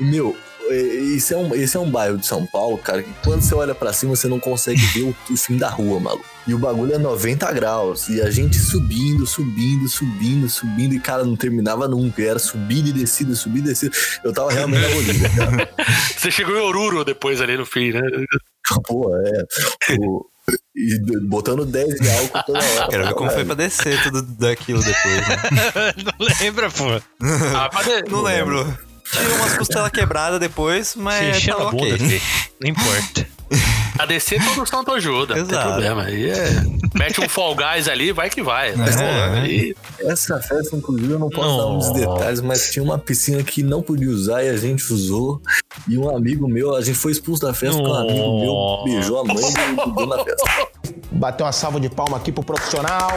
E, meu, é, esse é, um, esse é um bairro de São Paulo, cara, que quando você olha pra cima, você não consegue ver o, o fim da rua, maluco. E o bagulho é 90 graus. E a gente subindo, subindo, subindo, subindo. E, cara, não terminava nunca. E era subida e descida, subida e descida. Eu tava realmente na Bolívia, cara. Você chegou em Oruro depois ali no fim, né? Pô, é. O- e botando 10 de álcool toda hora. Quero ver como foi pra descer tudo daquilo depois, né? Não lembra, pô. Ah, pra de- Não lembro. Tinha umas costelas quebradas depois, mas encheu tava a bunda, ok. filho. Não importa. A descer todo santo ajuda, não tem Exato. problema. Aí é. Mete um fall guys ali, vai que vai. Mas, É, né? Essa festa, inclusive, eu não posso dar muitos Nossa. detalhes, mas tinha uma piscina que não podia usar e a gente usou. E um amigo meu, a gente foi expulso da festa porque um amigo meu beijou a mãe e grudou na festa. Bateu uma salva de palma aqui pro profissional.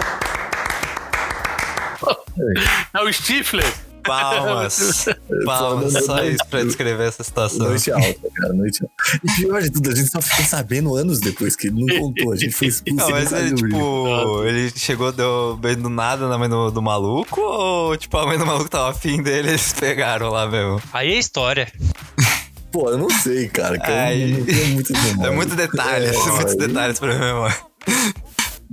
É o Stifler. Palmas. Palmas. Só isso pra descrever essa situação. Noite alta, cara, noite alta. E pior de tudo, a gente só ficou sabendo anos depois que ele não contou. A gente foi expulso. Não, mas ele, tipo, ele chegou, deu bem do nada na mãe do, do maluco? Ou, tipo, a mãe do maluco tava afim dele eles pegaram lá mesmo? Aí é história. Pô, eu não sei, cara. Que Ai. eu não tenho memória. É muito detalhes, É, muitos aí- detalhes pra minha memória.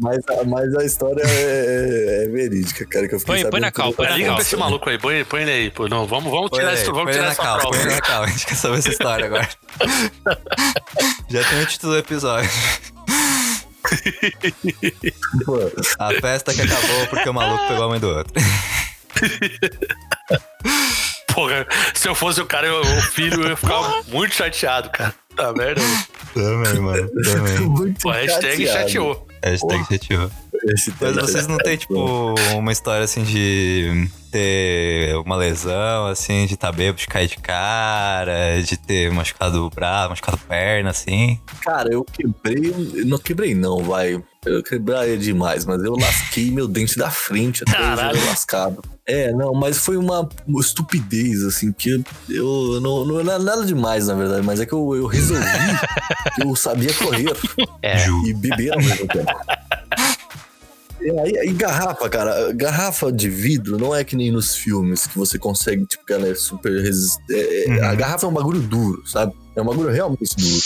Mas, a- mas a história é, é verídica, cara. Que eu Põe- põe na cal, por- põe na Liga cal. pra esse maluco aí, põe, põe ele aí. Pô. Não, vamos, vamos Põe tirar, isso, vamos tirar essa calma, prova. põe na calma. A gente quer saber essa história agora. Já tem o título do episódio. Pô, A festa que acabou porque o maluco pegou a mãe do outro. Porra, se eu fosse o cara, eu- o filho, eu ia ficar muito chateado, cara. Tá merda. Também, mano. Também. muito Pô, hashtag chateado. chateou. Hashtag chateou. Esse Mas vocês não têm, tipo, uma história assim de ter uma lesão, assim, de estar bêbado, de cair de cara, de ter machucado o braço, machucado a perna, assim. Cara, eu quebrei. Não quebrei, não, vai. Eu quebraria demais, mas eu lasquei meu dente da frente até Caralho. eu lascado. É, não, mas foi uma, uma estupidez, assim, que eu, eu não, não é nada demais, na verdade, mas é que eu, eu resolvi que eu sabia correr É. e beber ao mesmo tempo. E garrafa, cara, garrafa de vidro não é que nem nos filmes que você consegue, tipo, que ela é super resistente. A garrafa é um bagulho duro, sabe? É um bagulho realmente duro.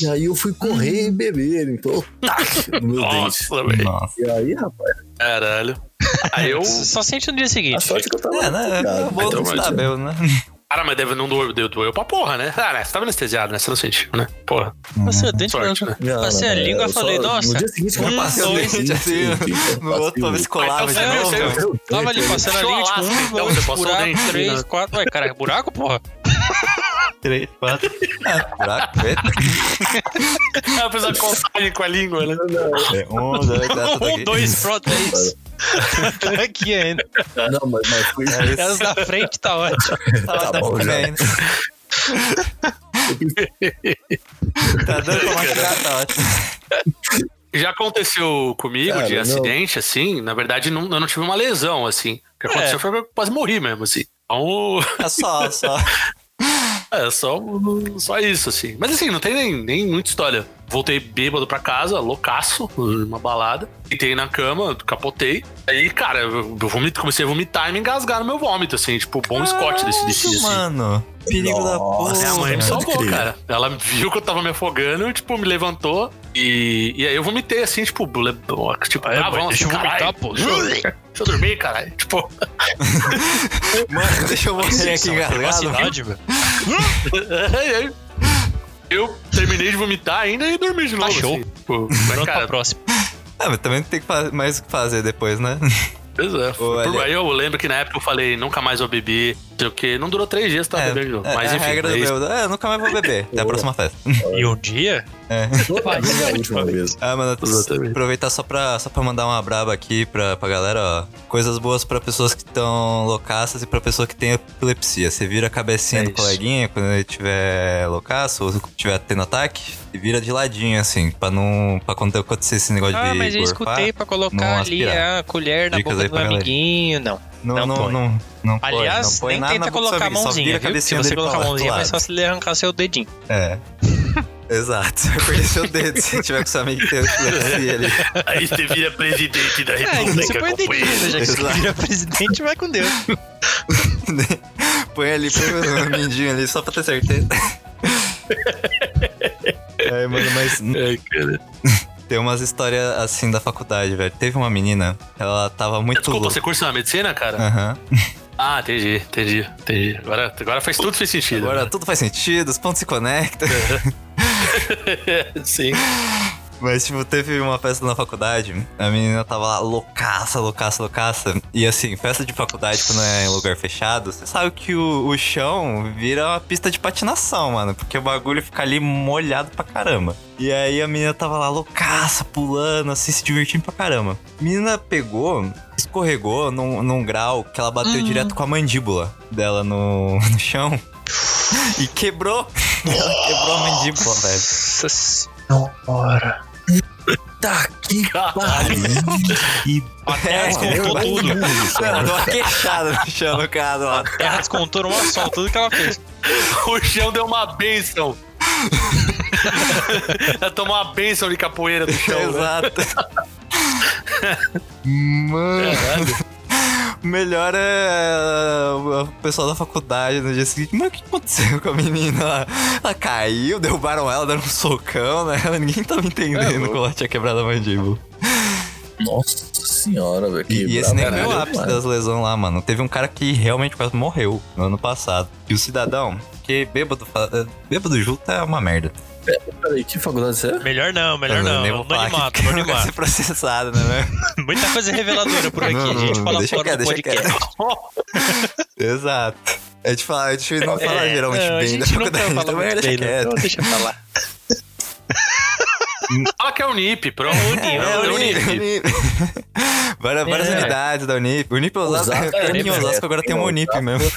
E aí eu fui correr e beber, então, tac, no meu dente. Nossa, velho. Nossa. E aí, rapaz, Caralho. Aí eu. Só sente no dia a seguinte. sorte é que eu tava. É, né? É bom Então, bêbado, né? Cara, mas deve não doeu, doeu, doeu pra porra, né? Ah, né? Você tava anestesiado, né? Você não sentiu, né? Porra. Passei o dente, Sorte, né? Não, Passei a língua eu e falei, só- nossa. No dia seguinte, um, eu passei o dente, assim, No outro pra ver se colava de novo. Eu- Tava ali passando a eu língua, tipo, um, dois, buraco, dente, três, né? quatro. Ué, cara, é buraco, porra? Três, quatro. Ah, buraco, fez a contagem com a língua, né? É, Um, dois, três, tudo Um, aqui. dois, pronto, é isso. Tá aqui ainda. Não, mas, mas foi. É isso. As da frente tá ótimo. Tá, Tá tá bom, já. ainda. Tá dando pra machucar, tá ótimo. Já aconteceu comigo Cara, de não. acidente, assim. Na verdade, não, eu não tive uma lesão, assim. O que aconteceu É. foi que eu quase morri mesmo, assim. Então, É só, só. É só, só isso, assim. Mas assim, não tem nem, nem muita história. Voltei bêbado pra casa, loucaço, numa balada. Deitei na cama, capotei. Aí, cara, eu vomito, comecei a vomitar e me engasgar no meu vômito, assim. Tipo, bom Scott desse, desse assim. mano. Perigo da porra. Minha mãe me salvou, cara. Ela viu que eu tava me afogando, tipo, me levantou. E, e aí eu vomitei assim, tipo, tipo, ah, vamos, deixa eu vomitar, pô. Deixa eu, deixa eu dormir, caralho. Tipo, Mano, deixa eu morrer aqui engasgado. Privacidade, velho. eu terminei de vomitar ainda e dormi de novo. show. Assim, tipo, mas, cara, próxima. Ah, mas também tem mais o que fazer depois, né? pois é. Olha. Aí eu lembro que na época eu falei, nunca mais vou beber, não quê. Não durou três dias, tava É, bebendo de novo. é, Mas é enfim, a regra é do. É, eu nunca mais vou beber. Até a próxima festa. E um dia, vez é a última vez. Ah, mano, Exatamente. aproveitar só pra, só pra mandar uma braba aqui pra, pra galera, ó. Coisas boas pra pessoas que estão loucaças e pra pessoa que tem epilepsia. Você vira a cabecinha É do isso. coleguinha quando ele tiver loucaço ou tiver tendo ataque e vira de ladinho, assim, pra não. pra quando acontecer esse negócio Ah, de. mas eu escutei pra não colocar ali a colher na Dicas boca do galera. amiguinho. Não. Não, Não não, põe. não, não põe, Aliás, não põe nem nada tenta colocar a só mãozinha, vira viu? Se você colocar a mãozinha, vai só lado. se ele arrancar seu dedinho. É. Exato, vai perder seu dedo se tiver com seu amigo que tem epilepsia ali. Aí você vira presidente da É, República, você põe dedinho, né? Já que você vira presidente, vai com Deus. Põe ali, põe o mindinho ali só pra ter certeza. É, mano, mas Ai, cara. Tem umas histórias assim da faculdade, velho. Teve uma menina, ela tava muito Desculpa, louca. você cursa na medicina, cara? Aham. Ah, entendi, entendi, entendi. Agora, agora faz tudo fez sentido. Agora né? tudo faz sentido, os pontos se conectam. Sim. Mas, tipo, teve uma festa na faculdade, a menina tava lá loucaça, loucaça, loucaça. E assim, festa de faculdade, quando é em lugar fechado, você sabe que o, o chão vira uma pista de patinação, mano. Porque o bagulho fica ali molhado pra caramba. E aí a menina tava lá loucaça, pulando, assim, se divertindo pra caramba. A menina pegou, escorregou num, num grau que ela bateu direto com a mandíbula dela no, no chão. E quebrou. Ela quebrou a mandíbula, velho. Nossa senhora. Tá que Caralho. E A terra É, descontou eu- tudo. Ela deu uma queixada no chão, no caso lá. A terra descontou numa só, tudo que ela fez. O chão deu uma benção. Ela tomou uma benção de capoeira do chão. né? Exato. Mano. O melhor é o pessoal da faculdade no dia seguinte. Mas o que aconteceu com a menina? Ela, ela caiu, derrubaram ela, deram um socão, né? Ninguém tava entendendo como ela tinha quebrado a mandíbula. Nossa senhora, velho. E, e esse nem foi o ápice das lesões lá, mano. Teve um cara que realmente quase morreu no ano passado. E o cidadão, que bêbado, eh, bêbado junto é uma merda. Peraí, que faculdade você é? Melhor não, melhor não. nem vou No falar animato, que no vai animato. ser processado, né? Muita coisa reveladora por aqui. Não, a gente não, fala deixa fora quieto, do deixa podcast. Exato. A gente, fala, a gente não fala É, geralmente não, a bem da gente nunca faculdade, fala então muito deixa bem, né? quieto. Então deixa pra lá. Fala que é o NIP, pronto. É, É o Unip, NIP. Unip. várias várias É. unidades da Unip. Unip Osasco, Osasco, é, é, Osasco agora tem uma Unip mesmo.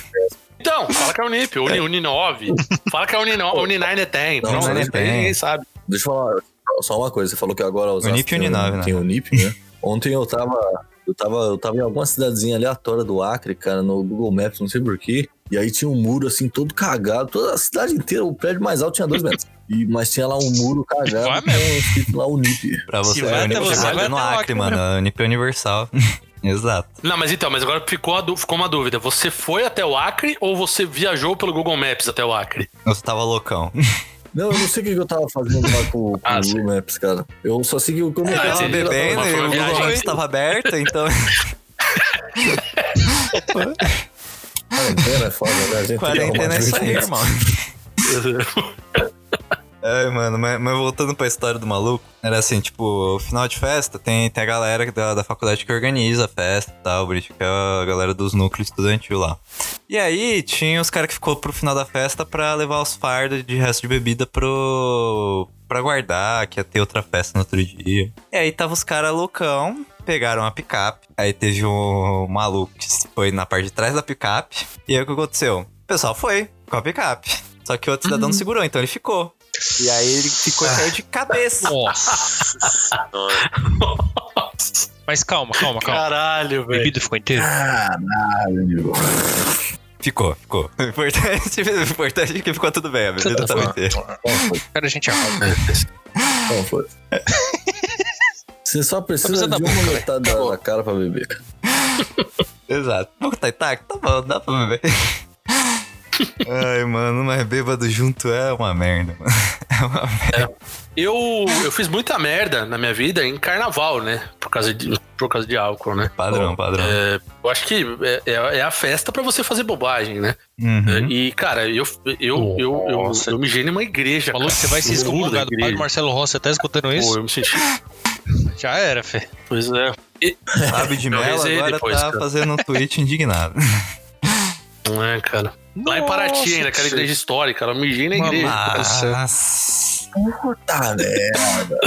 Então, fala que é o NIP. Uni, Uni 9. Fala que é o Uni, no- Uni 9 tem. Não, Pronto, Uni isso aí tem. ninguém sabe. Deixa eu falar só uma coisa. Você falou que agora os Unip e Uninove, né? Tem Unip, né? Ontem eu tava, eu tava. Eu tava em alguma cidadezinha aleatória do Acre, cara, no Google Maps, não sei porquê. E aí tinha um muro assim, todo cagado. Toda a cidade inteira, o prédio mais alto tinha dois metros. E, mas tinha lá um muro cagado Vai com escrito lá Unip. Pra você, Unip você, vai no Acre, Acre mano. A Unip é universal. Exato. Não, mas então, mas agora ficou, a ficou uma dúvida. Você foi até o Acre ou você viajou pelo Google Maps até o Acre? Você tava loucão. Não, eu não sei o que que eu tava fazendo lá com, com Ah, o. Google Maps, cara. Eu só segui o Google Ah, Maps. Tava bebendo e o Google. Maps estava aberto, então... Quarentena é foda, né? A gente que Quarentena é isso aí, irmão. É, mano, mas, mas voltando pra história do maluco, era assim, tipo, o final de festa tem, tem a galera da, da faculdade que organiza a festa e tal, que é a galera dos núcleos estudantil lá. E aí tinha os caras que ficou pro final da festa pra levar os fardos de resto de bebida pro. pra guardar, que ia ter outra festa no outro dia. E aí tava os caras loucão, pegaram a picape, aí teve um maluco que foi na parte de trás da picape, e aí o que aconteceu? O pessoal foi com a picape. Só que o outro cidadão não segurou, então ele ficou. E aí ele ficou caiu de cabeça. Nossa senhora. Mas calma, calma, calma. Caralho, velho. bebido ficou inteiro? Caralho. Ficou, ficou. O importante, o importante é que ficou tudo bem, a bebida tava inteira. Cara, a gente arruma. Bom, foi. Você só precisa precisa de da uma metade da, da cara pra beber. Exato. Vamos tá intacto? Tá bom, dá pra beber. Ai, mano, mas bêbado junto é uma merda, mano. É uma merda. Eu, eu fiz muita merda na minha vida em carnaval, né? Por causa de, por causa de álcool, né? Padrão, padrão. É, eu acho que é, é- é a festa pra você fazer bobagem, né? Uhum. E, cara, eu, eu, eu, eu, eu mijei numa igreja. Falou que cara. você vai se No muro da excomungar do padre. Marcelo Rossi, tá escutando Pô, isso? eu me senti. Já era, Fê. Pois é. E- Fábio de rezei agora depois, tá cara. fazendo um tweet indignado. Não é, cara. Lá em Paraty, ainda, aquela igreja histórica. Eu mijei na igreja. Mas... Puta merda.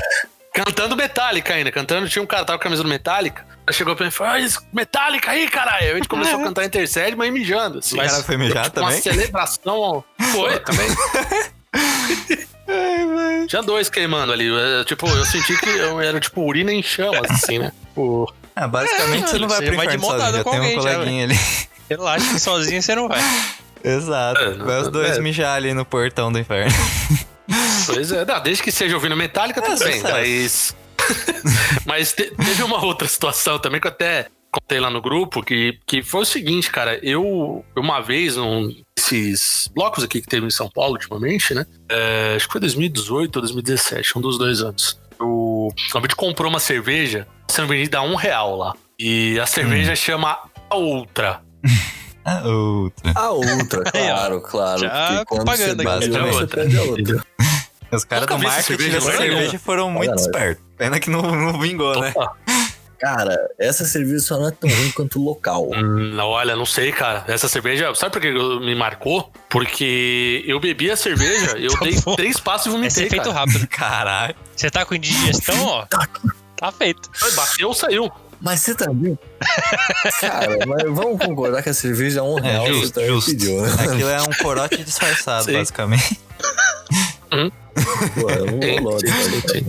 Cantando Metallica ainda. Cantando, tinha um cara que tava com a camisa do Metallica. Aí chegou pra mim e falou: "Ah, Metallica aí, caralho. A gente começou a cantar Intercede, mas mijando. Assim. O cara foi mijar Tipo, Uma também? celebração. Foi, também. Tinha dois queimando ali. É, Tipo, eu senti que eu era tipo urina em chamas, assim, né? Tipo, Ah, basicamente você não vai Você pro vai de sozinho, com tem um alguém já, coleguinha ali. Relaxa que sozinho você não vai. Exato. É, não- vai os dois é. mijar ali no portão do inferno. Pois é, não, desde que seja ouvindo Metallica, tudo É, bem. Mas. mas te- teve uma outra situação também que eu até contei lá no grupo, que, que foi o seguinte, cara. Eu, uma vez, num desses blocos aqui que teve em São Paulo ultimamente, né? é, acho que foi 2018 ou 2017, um dos dois anos. O, gente comprou uma cerveja sendo vendida a um real lá. E a cerveja Hum. chama A Outra. Ah, outra. A outra, claro, claro. Já quando você propaganda bate aqui. você a outra. Os caras do marketing cerveja, dessa é cerveja foram muito Olha espertos. Pena que não, não vingou, né? Opa. Cara, essa cerveja só não é tão ruim quanto o local. Hum, olha, não sei, cara. Essa cerveja, sabe por que me marcou? Porque eu bebi a cerveja, eu Tá dei bom. três passos e É vomitei, ser feito cara. rápido. Caralho. Você tá com indigestão, ó. Tá feito. Foi, Bateu, saiu. Mas você também. Cara, mas vamos concordar que a cerveja é um real. justo, você também justo. pediu, né? Aquilo é um corote disfarçado, Sim. basicamente. Pô, eu não Sim, vou sim, sim.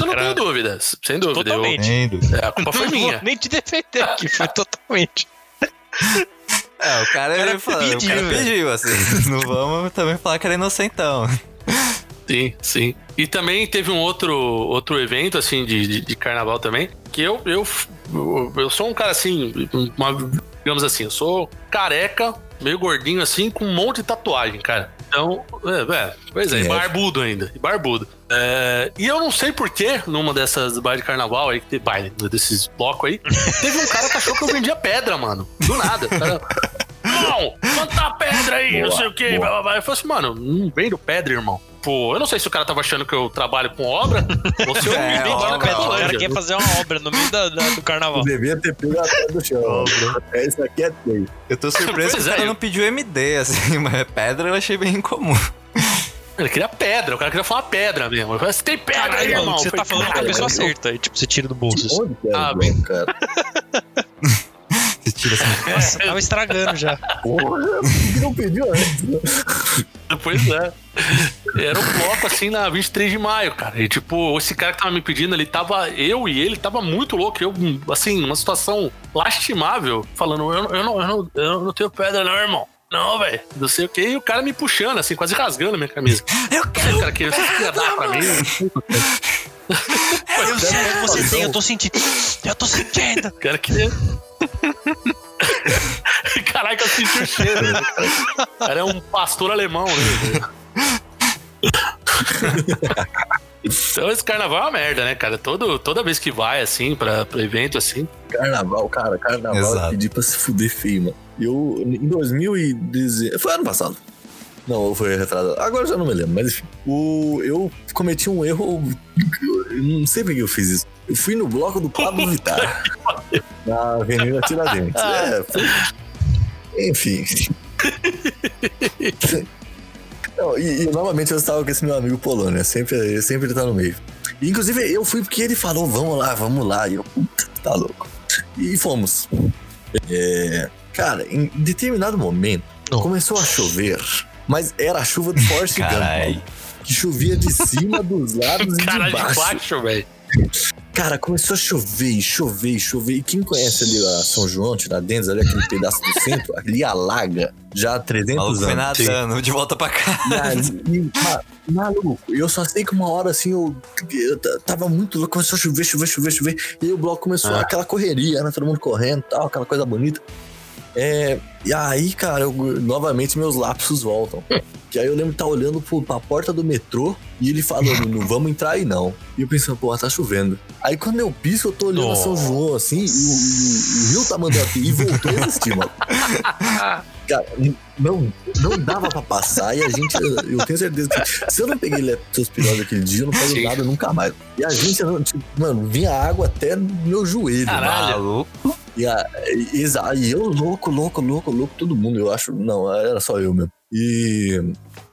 Eu não tenho dúvidas, sem dúvida. Eu- Totalmente. Entendo. é, a culpa foi minha. nem te defender aqui, foi totalmente. É, o cara, O cara ele falou, pediu, o cara pediu, assim. Não vamos também falar que era inocentão. Sim, sim. E também teve um outro, outro evento, assim, de, de, de carnaval também, que eu, eu, eu, sou um cara, assim, uma- digamos assim, eu sou careca, meio gordinho, assim, com um monte de tatuagem, cara. Então, é, é, pois é, e é. barbudo ainda, e barbudo. É, e eu não sei porquê, numa dessas bailes de carnaval aí, que baile, desses blocos aí, teve um cara que achou que eu vendia pedra, mano. Do nada. O Cara, não, quanta pedra aí, não Boa, sei o quê. boa. blá, blá, blá. Eu falei assim, mano, não vendo pedra, irmão. Pô, eu não sei se o cara tava achando que eu trabalho com obra ou se eu É, me dei obra, na O cara quer fazer uma obra no meio da- da- do carnaval. Devia ter pego a pé do chão. É, Isso aqui é feio. Eu tô surpreso Pois que o é, cara eu- não pediu MD, assim, mas pedra eu achei bem incomum. Ele queria pedra, o cara queria falar pedra mesmo. Eu falei, você tem pedra aí, irmão? você tá falando com a "Caralho, pessoa eu- certa. Aí, tipo, você tira do bolso. assim. Onde que é, Ah, bem. cara? Tira assim. Nossa, tava estragando já. Porra, por que não pediu antes? Pois é. Era um bloco assim na 23 de maio, cara. E tipo, esse cara que tava me pedindo, ele tava. Eu e ele tava muito louco. Eu, assim, numa situação lastimável, falando: eu, eu, não, eu, não, eu não tenho pedra, não, irmão. Não, velho. Não sei o que. E o cara me puxando, assim, quase rasgando a minha camisa. Eu Esse cara queria, você queria dar pra mim? Eu sei o que você tem, eu tô sentindo. Eu tô sentindo. O cara queria. Caraca, eu senti o cheiro. O cara é um pastor alemão, né? Então esse carnaval é uma merda, né, cara? Todo, toda vez que vai, assim, pra, pra evento, assim. Carnaval, cara, carnaval Exato. eu pedi pra se fuder feio, mano. Eu, em 2019. Foi ano passado. Não, foi retrasado. Agora eu já não me lembro, mas enfim. O, eu cometi um erro. Eu não sei por que eu fiz isso. Eu fui no bloco do Pablo Vittar. na Avenida Tiradentes. É, foi. Enfim. Não, e, e, novamente eu estava com esse meu amigo Polônia. Sempre, sempre ele tá no meio. E, inclusive eu fui porque ele falou: vamos lá, vamos lá. E eu, puta, tá louco. E fomos. É, cara, em determinado momento começou a chover, mas era a chuva do Forrest Gump. Que chovia de cima, dos lados e Cara de de baixo. baixo, velho. Cara, começou a chover, chover, e chover. E quem conhece ali a São João, Tiradentes, ali aquele pedaço do centro, ali alaga já há O 300 maluco foi anos. nadando de volta pra cá. E e, maluco, eu só sei que uma hora assim eu, eu tava muito louco, começou a chover, chover, chover, chover. E aí o bloco começou Ah. aquela correria, né? Todo mundo correndo e tal, aquela coisa bonita. É, e aí, cara, eu- novamente meus lapsos voltam. Que aí eu lembro de estar olhando pro, pra porta do metrô e ele falando, não vamos entrar aí não. E eu pensando, pô, tá chovendo. Aí quando eu piso, eu tô olhando a São João assim, e o, e o- rio tá mandando aqui e voltou a existir, mano. Cara, não, não dava pra passar e a gente, eu tenho certeza que se eu não peguei leptospirose aquele dia, eu não pego Sim. nada nunca mais. E a gente, tipo, mano, vinha água até no meu joelho. Caralho. Maluco. E, a, e, e eu louco, louco, louco, louco, todo mundo, eu acho, não, era só eu mesmo. E,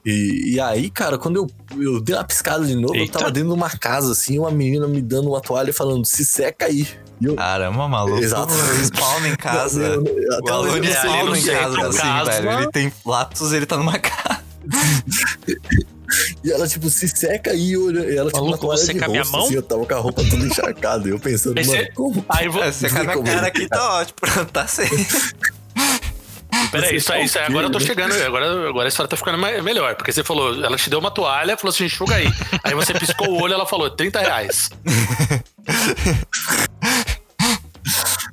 e, e aí, cara, quando eu, eu dei uma piscada de novo, eu Eita. tava dentro de uma casa, assim, uma menina me dando uma toalha e falando, se seca aí. E eu, Caramba, maluco. Exato. Spawn em casa. Eu- eu- O até aluno eu é, spawn ali em casa, assim, velho. Ele tem lapsos, ele tá numa casa. E ela, tipo, se seca e olha, e ela, tipo, Maluco, você de com a minha mão? assim, eu tava com a roupa toda encharcada. E eu pensando, Mas mano, você- como? Aí vou. É, você com a minha Como cara aqui tá? ótimo, tá sem. Peraí, isso aí, isso aí, agora eu tô chegando. Agora, agora a história tá ficando mais- melhor. Porque você falou, ela te deu uma toalha, falou assim, enxuga aí. Aí você piscou o olho ela falou, 30 reais.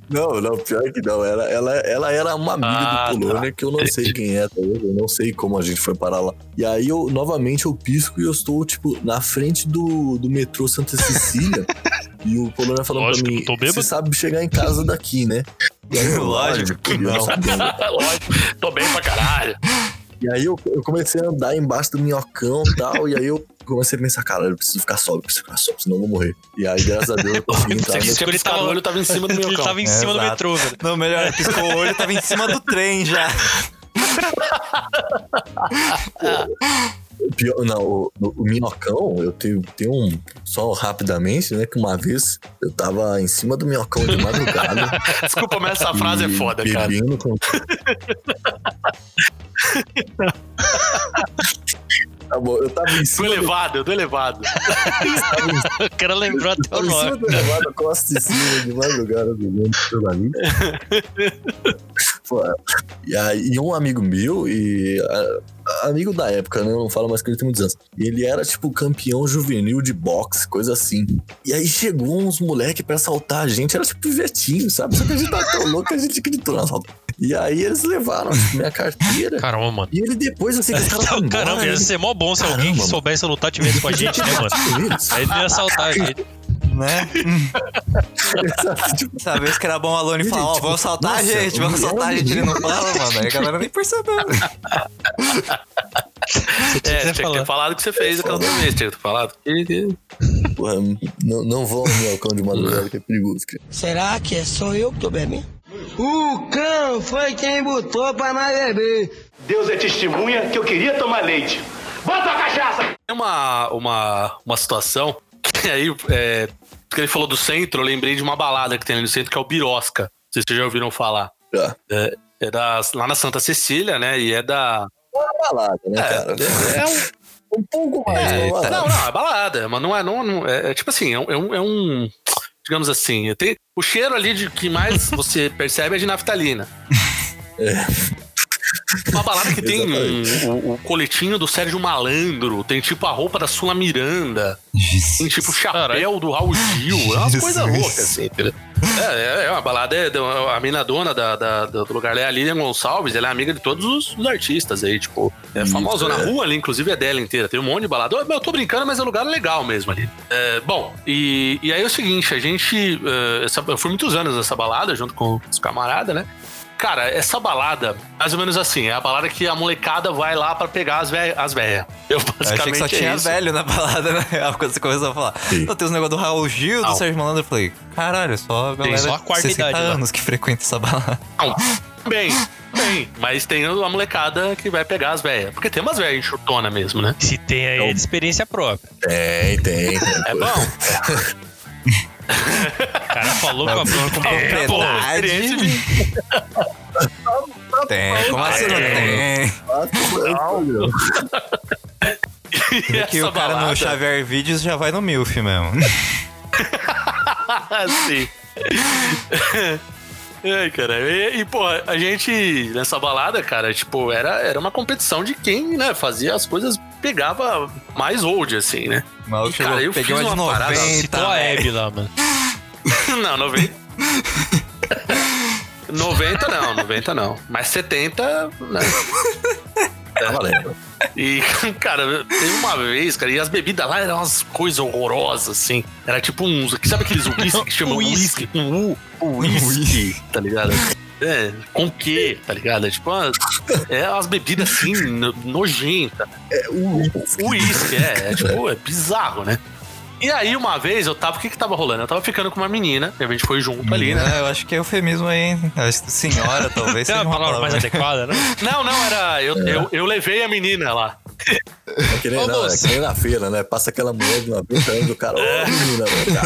Não, não, pior que não. Ela, ela, ela era uma amiga Ah, do Polônia que eu não sei quem é, tá? Eu não sei como a gente foi parar lá. E aí eu, novamente, eu pisco e eu estou, tipo, na frente do, do metrô Santa Cecília. e o Polônia falando Lógico, pra mim: não tô bêbado." Você sabe chegar em casa daqui, né? E aí, Lógico que eu não. Lógico, tô bem pra caralho. E aí eu, eu comecei a andar embaixo do minhocão e tal. e aí eu comecei a pensar, cara, eu preciso ficar sóbrio, preciso ficar sóbrio, senão eu vou morrer. E aí, graças a Deus, eu consegui entrar. Você Ele piscado tava- o olho, tava em cima do meu Ele cão. tava em cima do Exato. metrô, velho. Não, melhor, piscou o olho, tava em cima do trem já. O Pior, não, o, o- minhocão, eu tenho, tenho um. Só rapidamente, né? Que uma vez eu tava em cima do minhocão de madrugada. Desculpa, mas essa frase é foda, cara. com- tá bom, eu tava em Do cima do, elevado, do elevado. O cara lembrou até o nome. do elevado, costa de cima de madrugada ali. Pô, e aí, e um amigo meu, e a- amigo da época, né? Eu não falo mais que ele tem muitos anos. Ele era, tipo, campeão juvenil de boxe, coisa assim. E aí chegou uns moleque pra assaltar a gente, era tipo pivetinho, sabe? Só que a gente tava tão louco que a gente acreditou no assalto. E aí eles levaram tipo, minha carteira. Caramba, mano. E ele depois, assim, que os caras embora, Caramba, ia ele- ser mó bom se alguém que soubesse lutar tivesse com a gente, né, mano? Eles- Aí ele ia assaltar a gente. Né? tipo, Sabe, isso que era bom o Alone Ele, falar, ó, tipo, vamos assaltar a nossa, gente, vamos assaltar a gente. Ele não fala, mano. Aí a galera nem percebeu. Você É, tinha tinha que que ter falado o que você fez aquela outra vez, tinha que ter falado. porra, não, não vão no minhocão de madrugada, que é perigoso, cara. Será que é só eu que tô bebendo? O cão foi quem botou pra nós beber. Deus é testemunha que eu queria tomar leite. Bota a cachaça! Tem uma, uma, uma situação que aí, é, porque ele falou do centro, eu lembrei de uma balada que tem ali no centro, que é o Birosca. Não sei se vocês já ouviram falar. Já. É, é da, lá na Santa Cecília, né? E é da. É uma balada, né, É, cara? é um, Um pouco mais, É, uma balada. não, não, é balada, mas não é, não, não- é, é tipo assim, é é um- é um- digamos assim, tem, o cheiro ali de que mais você percebe é de naftalina. Uma balada que tem um- o, o coletinho do Sérgio Malandro, tem tipo a roupa da Sula Miranda, tem tipo o chapéu do Raul Gil, é umas coisas Jesus. loucas assim, entendeu? É, é, é uma balada, é, a mina dona da, da- do lugar é a Lilian Gonçalves, ela é amiga de todos os, os artistas aí, tipo, é Isso, famosa na é. rua ali, inclusive é dela inteira, tem um monte de balada. Eu, eu tô brincando, mas é um lugar legal mesmo ali. É, bom, e, e aí é o seguinte, a gente, é, essa- eu fui muitos anos nessa balada, junto com os camaradas, né? Cara, essa balada, mais ou menos assim, é a balada que a molecada vai lá pra pegar as velhas. As. Eu Eu basicamente achei que só é tinha isso. velho na balada, né? Quando você começou a falar. Sim. Não, tem os negócios do Raul Gil, do Não. Sérgio Malandro. Eu falei, caralho, só a galera só a de quarta 60 idade lá. anos que frequenta essa balada. Não, bem, bem. Mas tem a molecada que vai pegar as velhas. Porque tem umas velhas enxutona mesmo, né? Se tem aí é de experiência própria. Tem, tem. É bom. O cara falou com a com É, pô, verdade. experiência de- Tem, como assim não tem? E que o cara balada, no Xavier Vídeos já vai no MILF mesmo. Sim. Ai, cara. E, e, pô, a gente, nessa balada, cara, tipo, era, era uma competição de quem, né, fazia as coisas, pegava mais old, assim, né? Maluco E, chegou, cara, eu peguei fiz uma de uma parada, 90. Citou a Hebe lá, mano. Não, 90. 90 não, 90 não. Mas 70, né? Tá valendo. E, cara, teve uma vez, cara, e as bebidas lá eram umas coisas horrorosas, assim. Era tipo uns. Sabe aqueles whisky que chamam Whisky. whisky? Um U, whisky, tá ligado? É, com quê, tá ligado? É tipo umas, é umas bebidas assim, no- nojentas. É o Whisky, é, é tipo, é bizarro, né? E aí, uma vez, eu tava. O que que tava rolando? Eu tava ficando com uma menina, e a gente foi junto ali, né? É, eu acho que é eufemismo aí, hein? Acho que Senhora, talvez seja uma palavra mais adequada, né? Não, não, era. Eu, eu, eu levei a menina lá. É que nem, Ô, não, é que nem na feira, né? Passa aquela mulher de uma vez saindo do cara. Ô, menina, velho.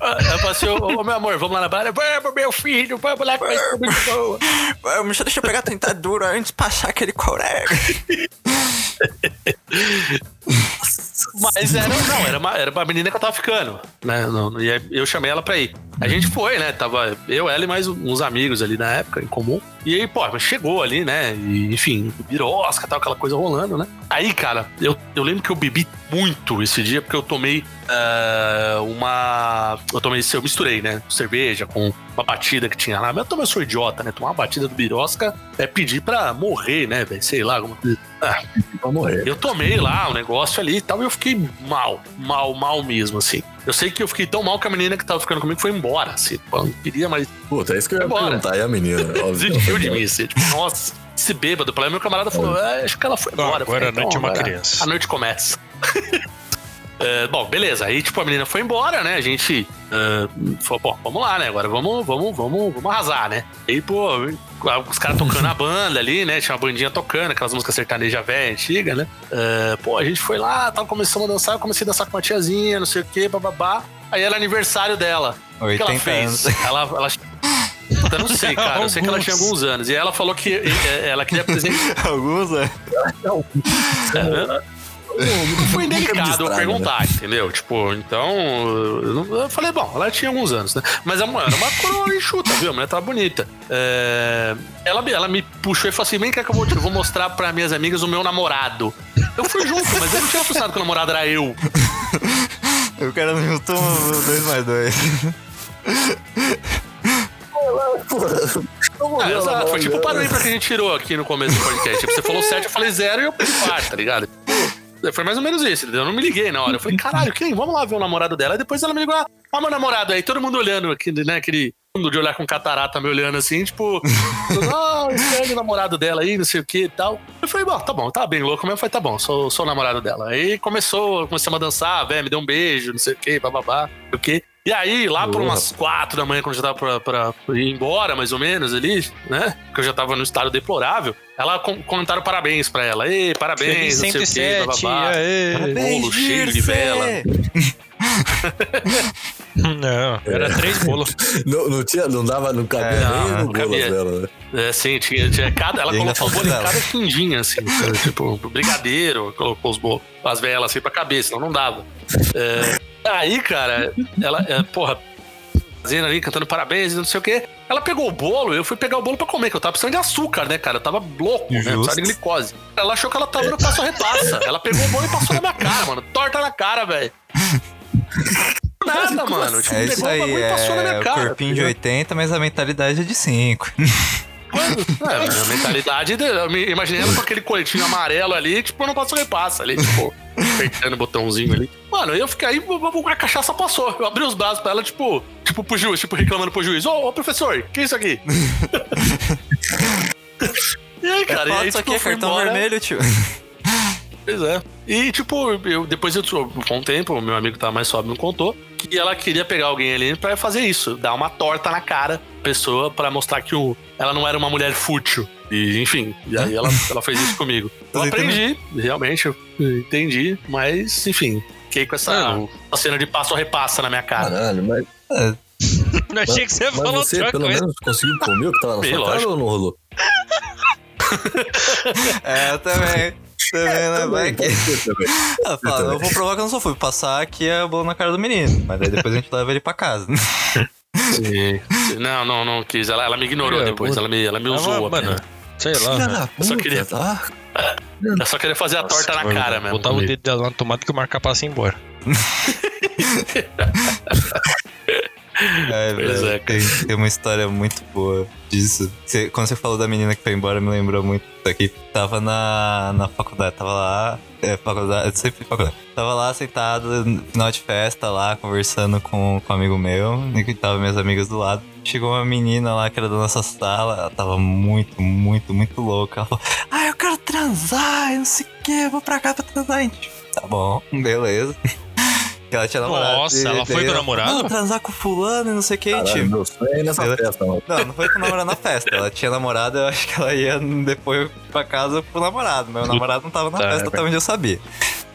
Eu falei assim, ô, ô, meu amor, vamos lá na barra. Vamos, meu filho, vamos lá que vai ser muito boa. Vamos, deixa eu pegar a tentadura antes de passar aquele corega. Mas era, não, era uma, era uma menina que eu tava ficando, né? Não- E aí eu chamei ela pra ir. A gente foi, né? Tava eu, ela e mais uns amigos ali na época, em comum. E aí, pô, chegou ali, né? E, enfim, birosca, tal, aquela coisa rolando, né? Aí, cara, eu, eu lembro que eu bebi muito esse dia, porque eu tomei ah, uma. Eu tomei, eu misturei, né? Cerveja com uma batida que tinha lá. Mas eu também sou idiota, né? Tomar uma batida do birosca é pedir pra morrer, né, velho? Sei lá, alguma coisa. Ah, Pra morrer. eu tomei lá o negócio ali e tal, e eu fiquei mal, mal, mal mesmo, assim. Eu sei que eu fiquei tão mal que a menina que tava ficando comigo foi embora, assim. Pô, eu não queria mais. Puta, é isso que eu ia Embora. perguntar. E a menina? Desistiu de mim, assim. Tipo, nossa, esse bêbado. Pra meu camarada falou, é, acho que ela foi embora. Agora falei, a noite é uma agora criança. A noite começa. É, bom, beleza. Aí, tipo, a menina foi embora, né? A gente é, falou, pô, vamos lá, né? Agora vamos, vamos, vamos, vamos arrasar, né? Aí, pô, os caras tocando a banda ali, né? Tinha uma bandinha tocando, aquelas músicas sertaneja velha, antiga, né? É, pô, a gente foi lá, tal, começamos a dançar, eu comecei a dançar com uma tiazinha, não sei o quê, bababá. Aí era aniversário dela. O que ela 80 fez? anos. Ela, ela... Eu não sei, cara. Eu sei que ela tinha alguns anos. E ela falou que ela queria apresentar. Alguns, né? Não foi indelicado eu perguntar, entendeu? Tipo, então. Eu, eu falei, bom, ela tinha alguns anos, né? Mas a mulher era uma coroa enxuta, viu? A mulher tava bonita. É, ela, ela me puxou e falou assim: vem cá que eu vou, eu vou mostrar pra minhas amigas o meu namorado. Eu fui junto, mas eu não tinha pensado que o namorado era eu. O cara não juntou dois mais dois. Ah, exato, foi tipo o padrão pra que a gente tirou aqui no começo do podcast. Tipo, você falou 7, eu falei 0 e eu fui quarto, tá ligado? Foi mais ou menos isso, entendeu? Eu não me liguei na hora. Eu falei, caralho, quem? Vamos lá ver o namorado dela. Aí depois ela me ligou, ah, meu namorado aí, todo mundo olhando, aqui, né? Aquele mundo de olhar com catarata me olhando assim, tipo, ah, esse é o namorado dela aí, não sei o que e tal. Eu falei, bom, tá bom, tá bem louco mesmo. Eu falei, tá bom, sou, sou o namorado dela. Aí começou, começamos a dançar, velho, me deu um beijo, não sei o que, bababá, não sei o que. E aí, lá por umas quatro da manhã, quando eu já tava pra, pra ir embora, mais ou menos, ali, né? Porque eu já tava no estado deplorável, ela com, comentaram parabéns pra ela. Ei, parabéns, não sei o que, 107, bababá. aê. Bolo cheio de vela. Não, era três bolos. Não, não tinha, não dava, não cabia É, nem não, no não bolo cabia. dela, né? É, sim, tinha, tinha cada, ela colocou o bolo em vela. cada quindinha, assim, tipo, brigadeiro, colocou os bolos, as velas assim pra cabeça, senão não dava. É, aí, cara, ela, é, porra, fazendo ali, cantando parabéns e não sei o quê. Ela pegou o bolo, eu fui pegar o bolo pra comer, que eu tava precisando de açúcar, né, cara? Eu tava louco, né? Justo. Precisava de glicose. Ela achou que ela tava no passo repassa. Ela pegou o bolo e passou na minha cara, mano. Torta na cara, velho. Nada, mano. Tipo, É pegou isso o aí, e passou na minha é o cara. corpinho de tá 80, mas a mentalidade é de 5. É, a mentalidade, de- eu me imaginei ela com aquele coletinho amarelo ali, tipo, eu não passo repassa ali, tipo, apertando o botãozinho ali. Mano, eu fiquei aí, a cachaça passou. Eu abri os braços pra ela, tipo, tipo pro juiz, tipo, reclamando pro juiz. Ô, ô professor, que é isso aqui? e aí, cara, e aí, Isso tipo, aqui é cartão embora. vermelho, tio. Pois é. E, tipo, eu, depois eu, com o tempo, o meu amigo que tava mais sóbrio me contou que ela queria pegar alguém ali pra fazer isso, dar uma torta na cara da pessoa pra mostrar que o, ela não era uma mulher fútil. E, enfim, e aí ela, ela fez isso comigo. Eu Você aprendi, realmente, eu entendi, mas, enfim, fiquei com essa, Ah. essa cena de passo a repassa na minha cara. Caralho, mas, Não achei que você mas falou você outra pelo coisa. menos conseguiu comer o que tava na Bem, sua cara lógico. ou não rolou? É, eu também. Também, né? Vai que... também. Ah, fala, eu vou provar que eu não sou fui. Passar aqui é bolo na cara do menino. Mas daí depois a gente leva ele pra casa. Sim. Não, não, não quis. Ela, ela me ignorou É, depois, ela me, ela me usou. Apenas. mano, sei lá. Eu só queria- tá? Eu só queria fazer a torta na cara mesmo. Botava o dedo dela na tomada que o marca passa embora. É, Pois velho, é, cara. tem, tem uma história muito boa disso. Você- quando você falou da menina que foi embora, me lembrou muito daqui. Tava na, na faculdade, tava lá. É, faculdade, eu sempre faculdade. Tava lá sentado no final de festa lá, conversando com, com um amigo meu, e que tava minhas amigas do lado. Chegou uma menina lá que era da nossa sala, ela tava muito, muito, muito louca. Ela falou: Ah, eu quero transar, eu não sei o que, vou pra cá pra transar. Gente, Tá bom, beleza. Que ela tinha namorado. Nossa, ela foi com o namorado? Não, transar com fulano e não sei o que. Meu sonho é nessa Ela- festa, mano. não, não foi com o namorado na festa. Ela tinha namorado, eu acho que ela ia depois pra casa pro namorado. Meu namorado não tava na Puta festa até onde eu sabia.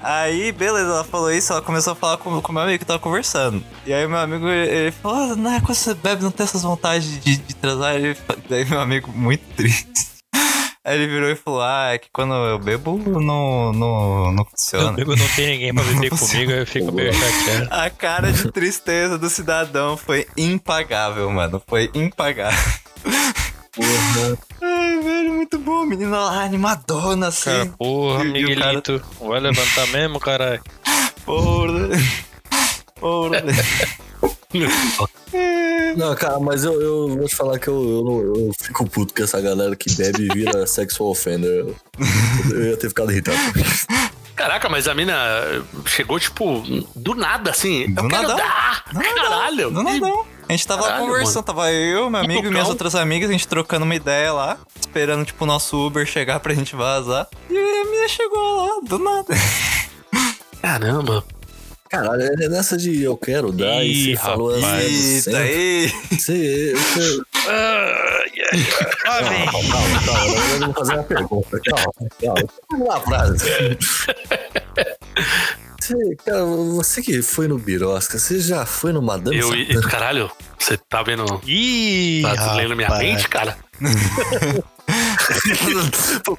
Aí, beleza, ela falou isso, ela começou a falar com o meu amigo que tava conversando. E aí meu amigo, ele falou, ah, não é quando você bebe, não tem essas vontades de, de transar. Ele, daí meu amigo, muito triste. Aí ele virou e falou: Ah, é que quando eu bebo não, não, não Eu funciona. bebo, não tem ninguém pra beber Não comigo, eu fico meio chateado. A cara de tristeza do cidadão foi impagável, mano. Foi impagável. Ai, velho, muito bom. Menina lá, animadona, assim. Cara, porra, E- e o cara- Miguelito. Vai levantar mesmo, caralho. Porra. Porra. Não, cara, mas eu, eu vou te falar que eu, eu, eu fico puto com essa galera que bebe e vira sexual offender. Eu, ia ter ficado irritado. Caraca, mas a mina chegou, tipo, do nada, assim. Do eu quero nadão. dar! Caralho! Não, não, não. A gente tava Caralho, conversando, mano. tava eu, meu amigo e minhas outras amigas, a gente trocando uma ideia lá, esperando, tipo, o nosso Uber chegar pra gente vazar. E a minha chegou lá, do nada. Caramba. Caralho, é nessa de eu quero dar e Ih, você falou assim. Eita, aí. Você, você... Calma, calma, calma. Eu vou fazer uma pergunta. Calma, calma. Vamos lá, frase. Você, cara, você que foi no Birosca, você já foi no Madame Eu, Satã? caralho, você tá vendo. Ih, Tá lendo minha mente, cara? Pô,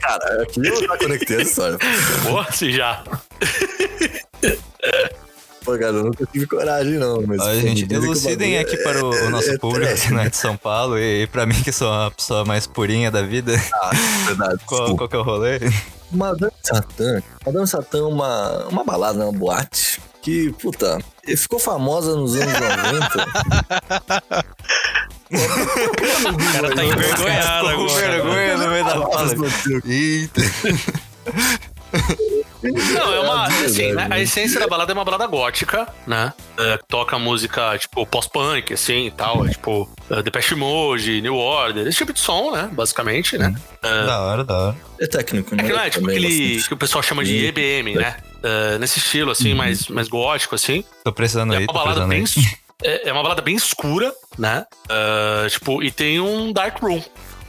cara, aqui eu já conectei essa história. Porra, se já. Pô, cara, eu nunca tive coragem, não. Mas, Ó, gente, elucidem aqui é- para o, o nosso é público que não é de São Paulo e, e pra mim que sou uma pessoa mais purinha da vida. Ah, verdade. Qual, qual que é o rolê? Madame Satã. Madame Satã é uma, uma balada, uma boate que, puta, ficou famosa nos anos 90. O cara tá envergonhado Ficou com agora. vergonha no meio da fala. Eita. É. É Assim, verdade, né, a né? essência da balada é uma balada gótica, né? É, toca música, tipo, pós-punk, assim e tal. É, tipo, é, Depeche Mode, New Order, esse tipo de som, né? Basicamente, né? Da hora, da hora. É técnico, É né? que não é tipo Também aquele bastante. que o pessoal chama de. EBM, né? É, nesse estilo, assim, mais, mais gótico, assim. Tô precisando É aí, uma tô balada precisando bem. É, é uma balada bem escura, né? É, tipo, e tem um dark room.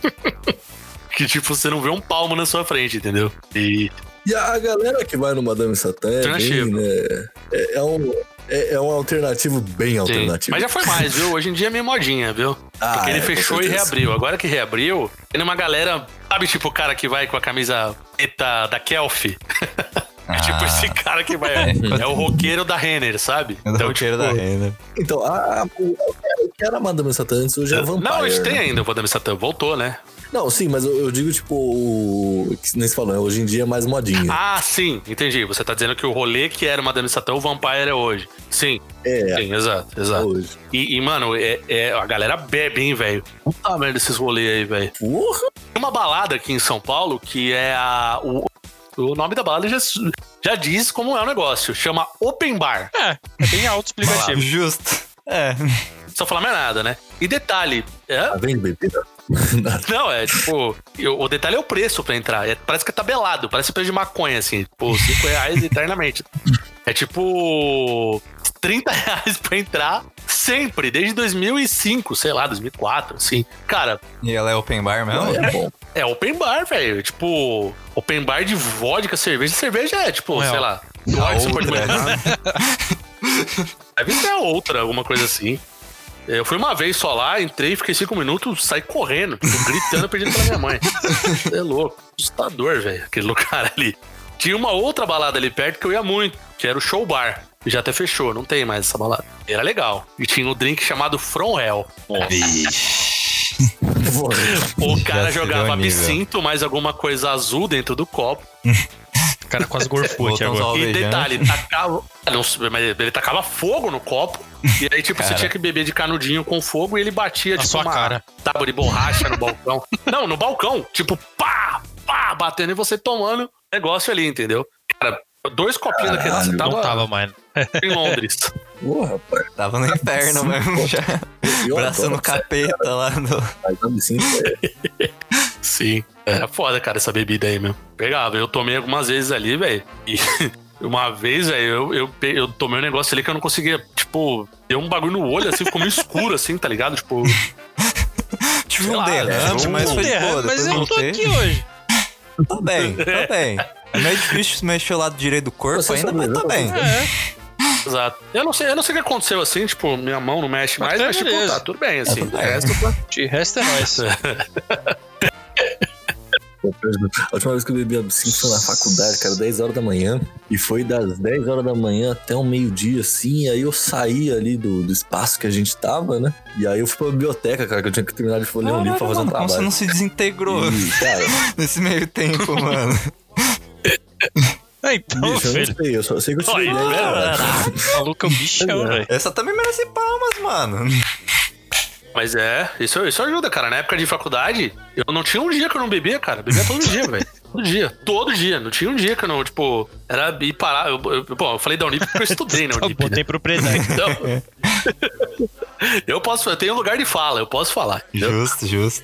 que, tipo, você não vê um palmo na sua frente, entendeu? E. E a galera que vai no Madame Satã é bem, né? É, é um, é, é um alternativo bem sim. alternativo. Mas já foi mais, viu? Hoje em dia é meio modinha, viu? Ah, Porque ele é, fechou e reabriu. Agora que reabriu, tem uma galera. Sabe, tipo, o cara que vai com a camisa preta da Kelf? É tipo esse cara que vai. É o roqueiro da Renner, sabe? É do roqueiro da renda. Então, a, a, o, o que era Madame Satã antes hoje é Vampire. Não, a gente tem né? ainda o Vadame Satã. Voltou, né? Não, sim, mas eu, eu digo, tipo, o. Que nem se falou, né? hoje em dia é mais modinha. Ah, sim, entendi. Você tá dizendo que o rolê que era Madame Satã, o Vampire é hoje. Sim, é, sim, exato, exato. hoje. E, e, mano, é, é- a galera bebe, hein, velho? Puta merda esses rolês aí, velho. Porra! Tem uma balada aqui em São Paulo que é a. O, o nome da balada já, já diz como é o negócio. Chama Open Bar. É, é bem autoexplicativo. Justo. É. Só falar mais nada, né? E detalhe, é, Tá vendo, bebida? Não, é tipo. eu- o detalhe é o preço pra entrar. É, parece que é tabelado, parece preço de maconha, assim. Tipo, 5 reais eternamente. É tipo. 30 reais pra entrar sempre, desde 2005, sei lá, 2004, assim. Cara, E ela é open bar mesmo? Não, é bom. é open bar, velho. Tipo, open bar de vodka, cerveja. Cerveja é, tipo, Não, sei lá. pode outra. imaginar. Deve ser outra, alguma coisa assim. Eu fui uma vez só lá, entrei, fiquei cinco minutos, saí correndo, tipo, gritando, pedindo pela minha mãe. É louco, assustador, velho, aquele lugar ali. Tinha uma outra balada ali perto que eu ia muito, que era o Show Bar. Já até fechou, não tem mais essa balada. Era legal. E tinha um drink chamado From Hell. O cara jogava absinto, mais alguma coisa azul dentro do copo. O cara quase gorfou aqui agora. E detalhe, tacava. Não, sei, mas ele tacava fogo no copo. E aí, tipo, você Cara. tinha que beber de canudinho com fogo e ele batia, Na tipo, sua uma cara. tábua de borracha no balcão. Não, no balcão. Tipo, pá, pá, batendo e você tomando negócio ali, entendeu? Cara, dois copinhos daquele. Você Não tava, tava mais. em Londres. Porra, rapaz. Tava no inferno mesmo, já. Braçando capeta lá no. Mas Sim. Era foda, cara, essa bebida aí, meu. Pegava. Eu tomei algumas vezes ali, velho. E uma vez, velho, eu, eu, eu tomei um negócio ali que eu não conseguia. Tipo, deu um bagulho no olho, assim, ficou meio escuro, assim, tá ligado? Tipo. Tive um derrame, é, mas foi de Derrame, boa. mas eu tô voltei. aqui hoje. Tô bem, tô bem. É meio difícil mexer o lado direito do corpo Você ainda, mas né? tô bem. É, Exato. Eu não sei, eu não sei o que aconteceu assim, tipo, minha mão não mexe Mas mais, tá mas tipo, tá tudo bem, assim. tudo O bem. resto tá. de resto é nóis. A última vez que eu bebi absinto foi na faculdade, cara, 10 horas da manhã. E foi das 10 horas da manhã até o meio-dia, assim. E aí eu saí ali do, do espaço que a gente tava, né? E aí eu fui pra biblioteca, cara, que eu tinha que terminar de ler um livro pra fazer um mano, como trabalho. você não se desintegrou E, cara, nesse meio tempo, mano? Então, bicho, eu não filho. sei, eu só sei que eu tirei Olha, 10, cara. O maluco é um bichão, velho. Essa também merece palmas, mano. Mas é, isso, isso ajuda, cara. Na época de faculdade, eu não tinha um dia que eu não bebia, cara. Bebia todo dia, velho. Todo dia. Todo dia. Não tinha um dia que eu não, tipo, era ir parar. Eu, eu, bom, eu falei da Unip porque eu estudei na Unip. bom, né? tem propriedade. Então, eu posso, eu tenho um lugar de fala, eu posso falar. entendeu? Justo, justo.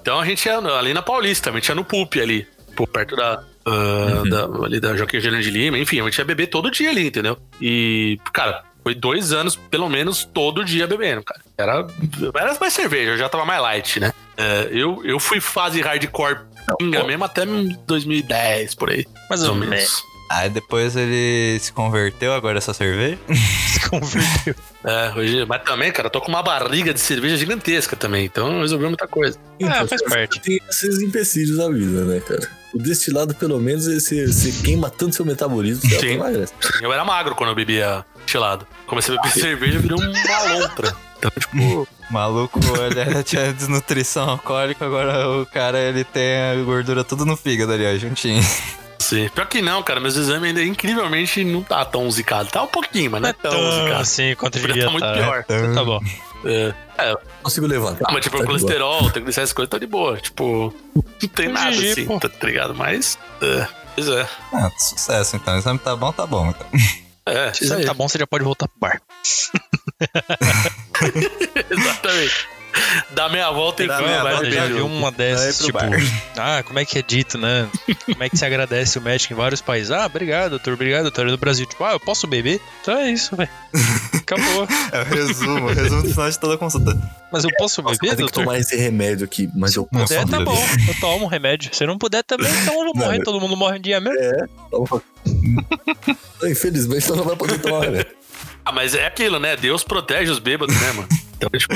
Então a gente ia ali na Paulista, a gente ia no PUP ali, pô, perto da. ah, da- ali da Joaquim Eugênio de Lima, enfim, a gente ia beber todo dia ali, entendeu? E, cara, foi dois anos, pelo menos, todo dia bebendo, cara. Era, era mais cerveja, eu já tava mais light, né? É, eu, eu fui fase hardcore pinga mesmo até 2010, por aí. Mais ou menos. Aí depois ele se converteu, agora é só cerveja. Se converteu. É, hoje, mas também, cara, eu tô com uma barriga de cerveja gigantesca também, então resolveu muita coisa. Ah, faz parte. Tem esses empecilhos da vida, né, cara? O destilado, pelo menos, você, você queima tanto seu metabolismo que você Sim. emagrece. Eu era magro quando eu bebia gelado. Comecei a beber cerveja e virei uma lontra. Então, tipo, Maluco, ele tinha desnutrição alcoólica, agora o cara ele tem a gordura tudo no fígado ali, ó, juntinho. Sim. Pior que não, cara, meus exames ainda incrivelmente não tá tão zicado. Tá um pouquinho, mas não é tão zicado. assim quanto devia tá muito tá. pior. Então tá bom. É, é, Consigo levantar. ah, mas tipo, Tá o colesterol, tem essas coisas, tá de boa. Tipo, não tem nada assim, pô. tá ligado? Mas, é, pois é. Ah, sucesso então. O exame tá bom, tá bom. Então. É, Se isso aí. tá bom, você já pode voltar pro bar. Exatamente. Dá meia volta e Dá meia vai volta Eu já vi uma dessas, tipo, bar. ah, como é que é dito, né? Como é que se agradece o médico em vários países? Ah, obrigado, doutor, obrigado, doutor. No Brasil, tipo, ah, eu posso beber? Então é isso, velho. Acabou. É o resumo, o resumo do final de toda a consulta. Mas eu posso Nossa, beber, que doutor? tomar esse remédio aqui, mas eu Se posso puder, tá beber. bom. Eu tomo um remédio. Se não puder também, então eu vou Não, morrer. eu- Todo mundo morre um dia mesmo. Toma. Infelizmente, você não vai poder tomar remédio. Ah, mas é aquilo, né? Deus protege os bêbados, né, mano? Então, tipo,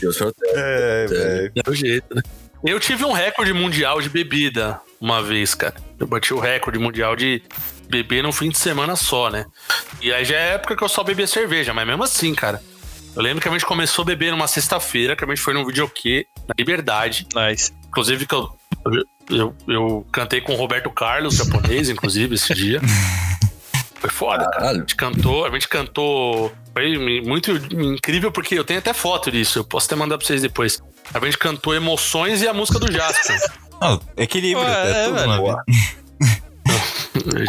Deus protege. É, velho. é o jeito, né? Eu tive um recorde mundial de bebida uma vez, cara. Eu bati o recorde mundial de beber num fim de semana só, né? E aí já é época que eu só bebia cerveja, mas mesmo assim, cara. Eu lembro que a gente começou a beber numa sexta-feira, que a gente foi num videokê na Liberdade. Nice. Inclusive que eu, eu, eu cantei com o Roberto Carlos, japonês, inclusive, esse dia. Foi foda, cara. A Caralho. gente cantou, a gente cantou. Foi muito incrível, porque eu tenho até foto disso. Eu posso até mandar pra vocês depois. A gente cantou Emoções e a música do Jasper. Não, equilíbrio, Ué, é, é, tudo na vida.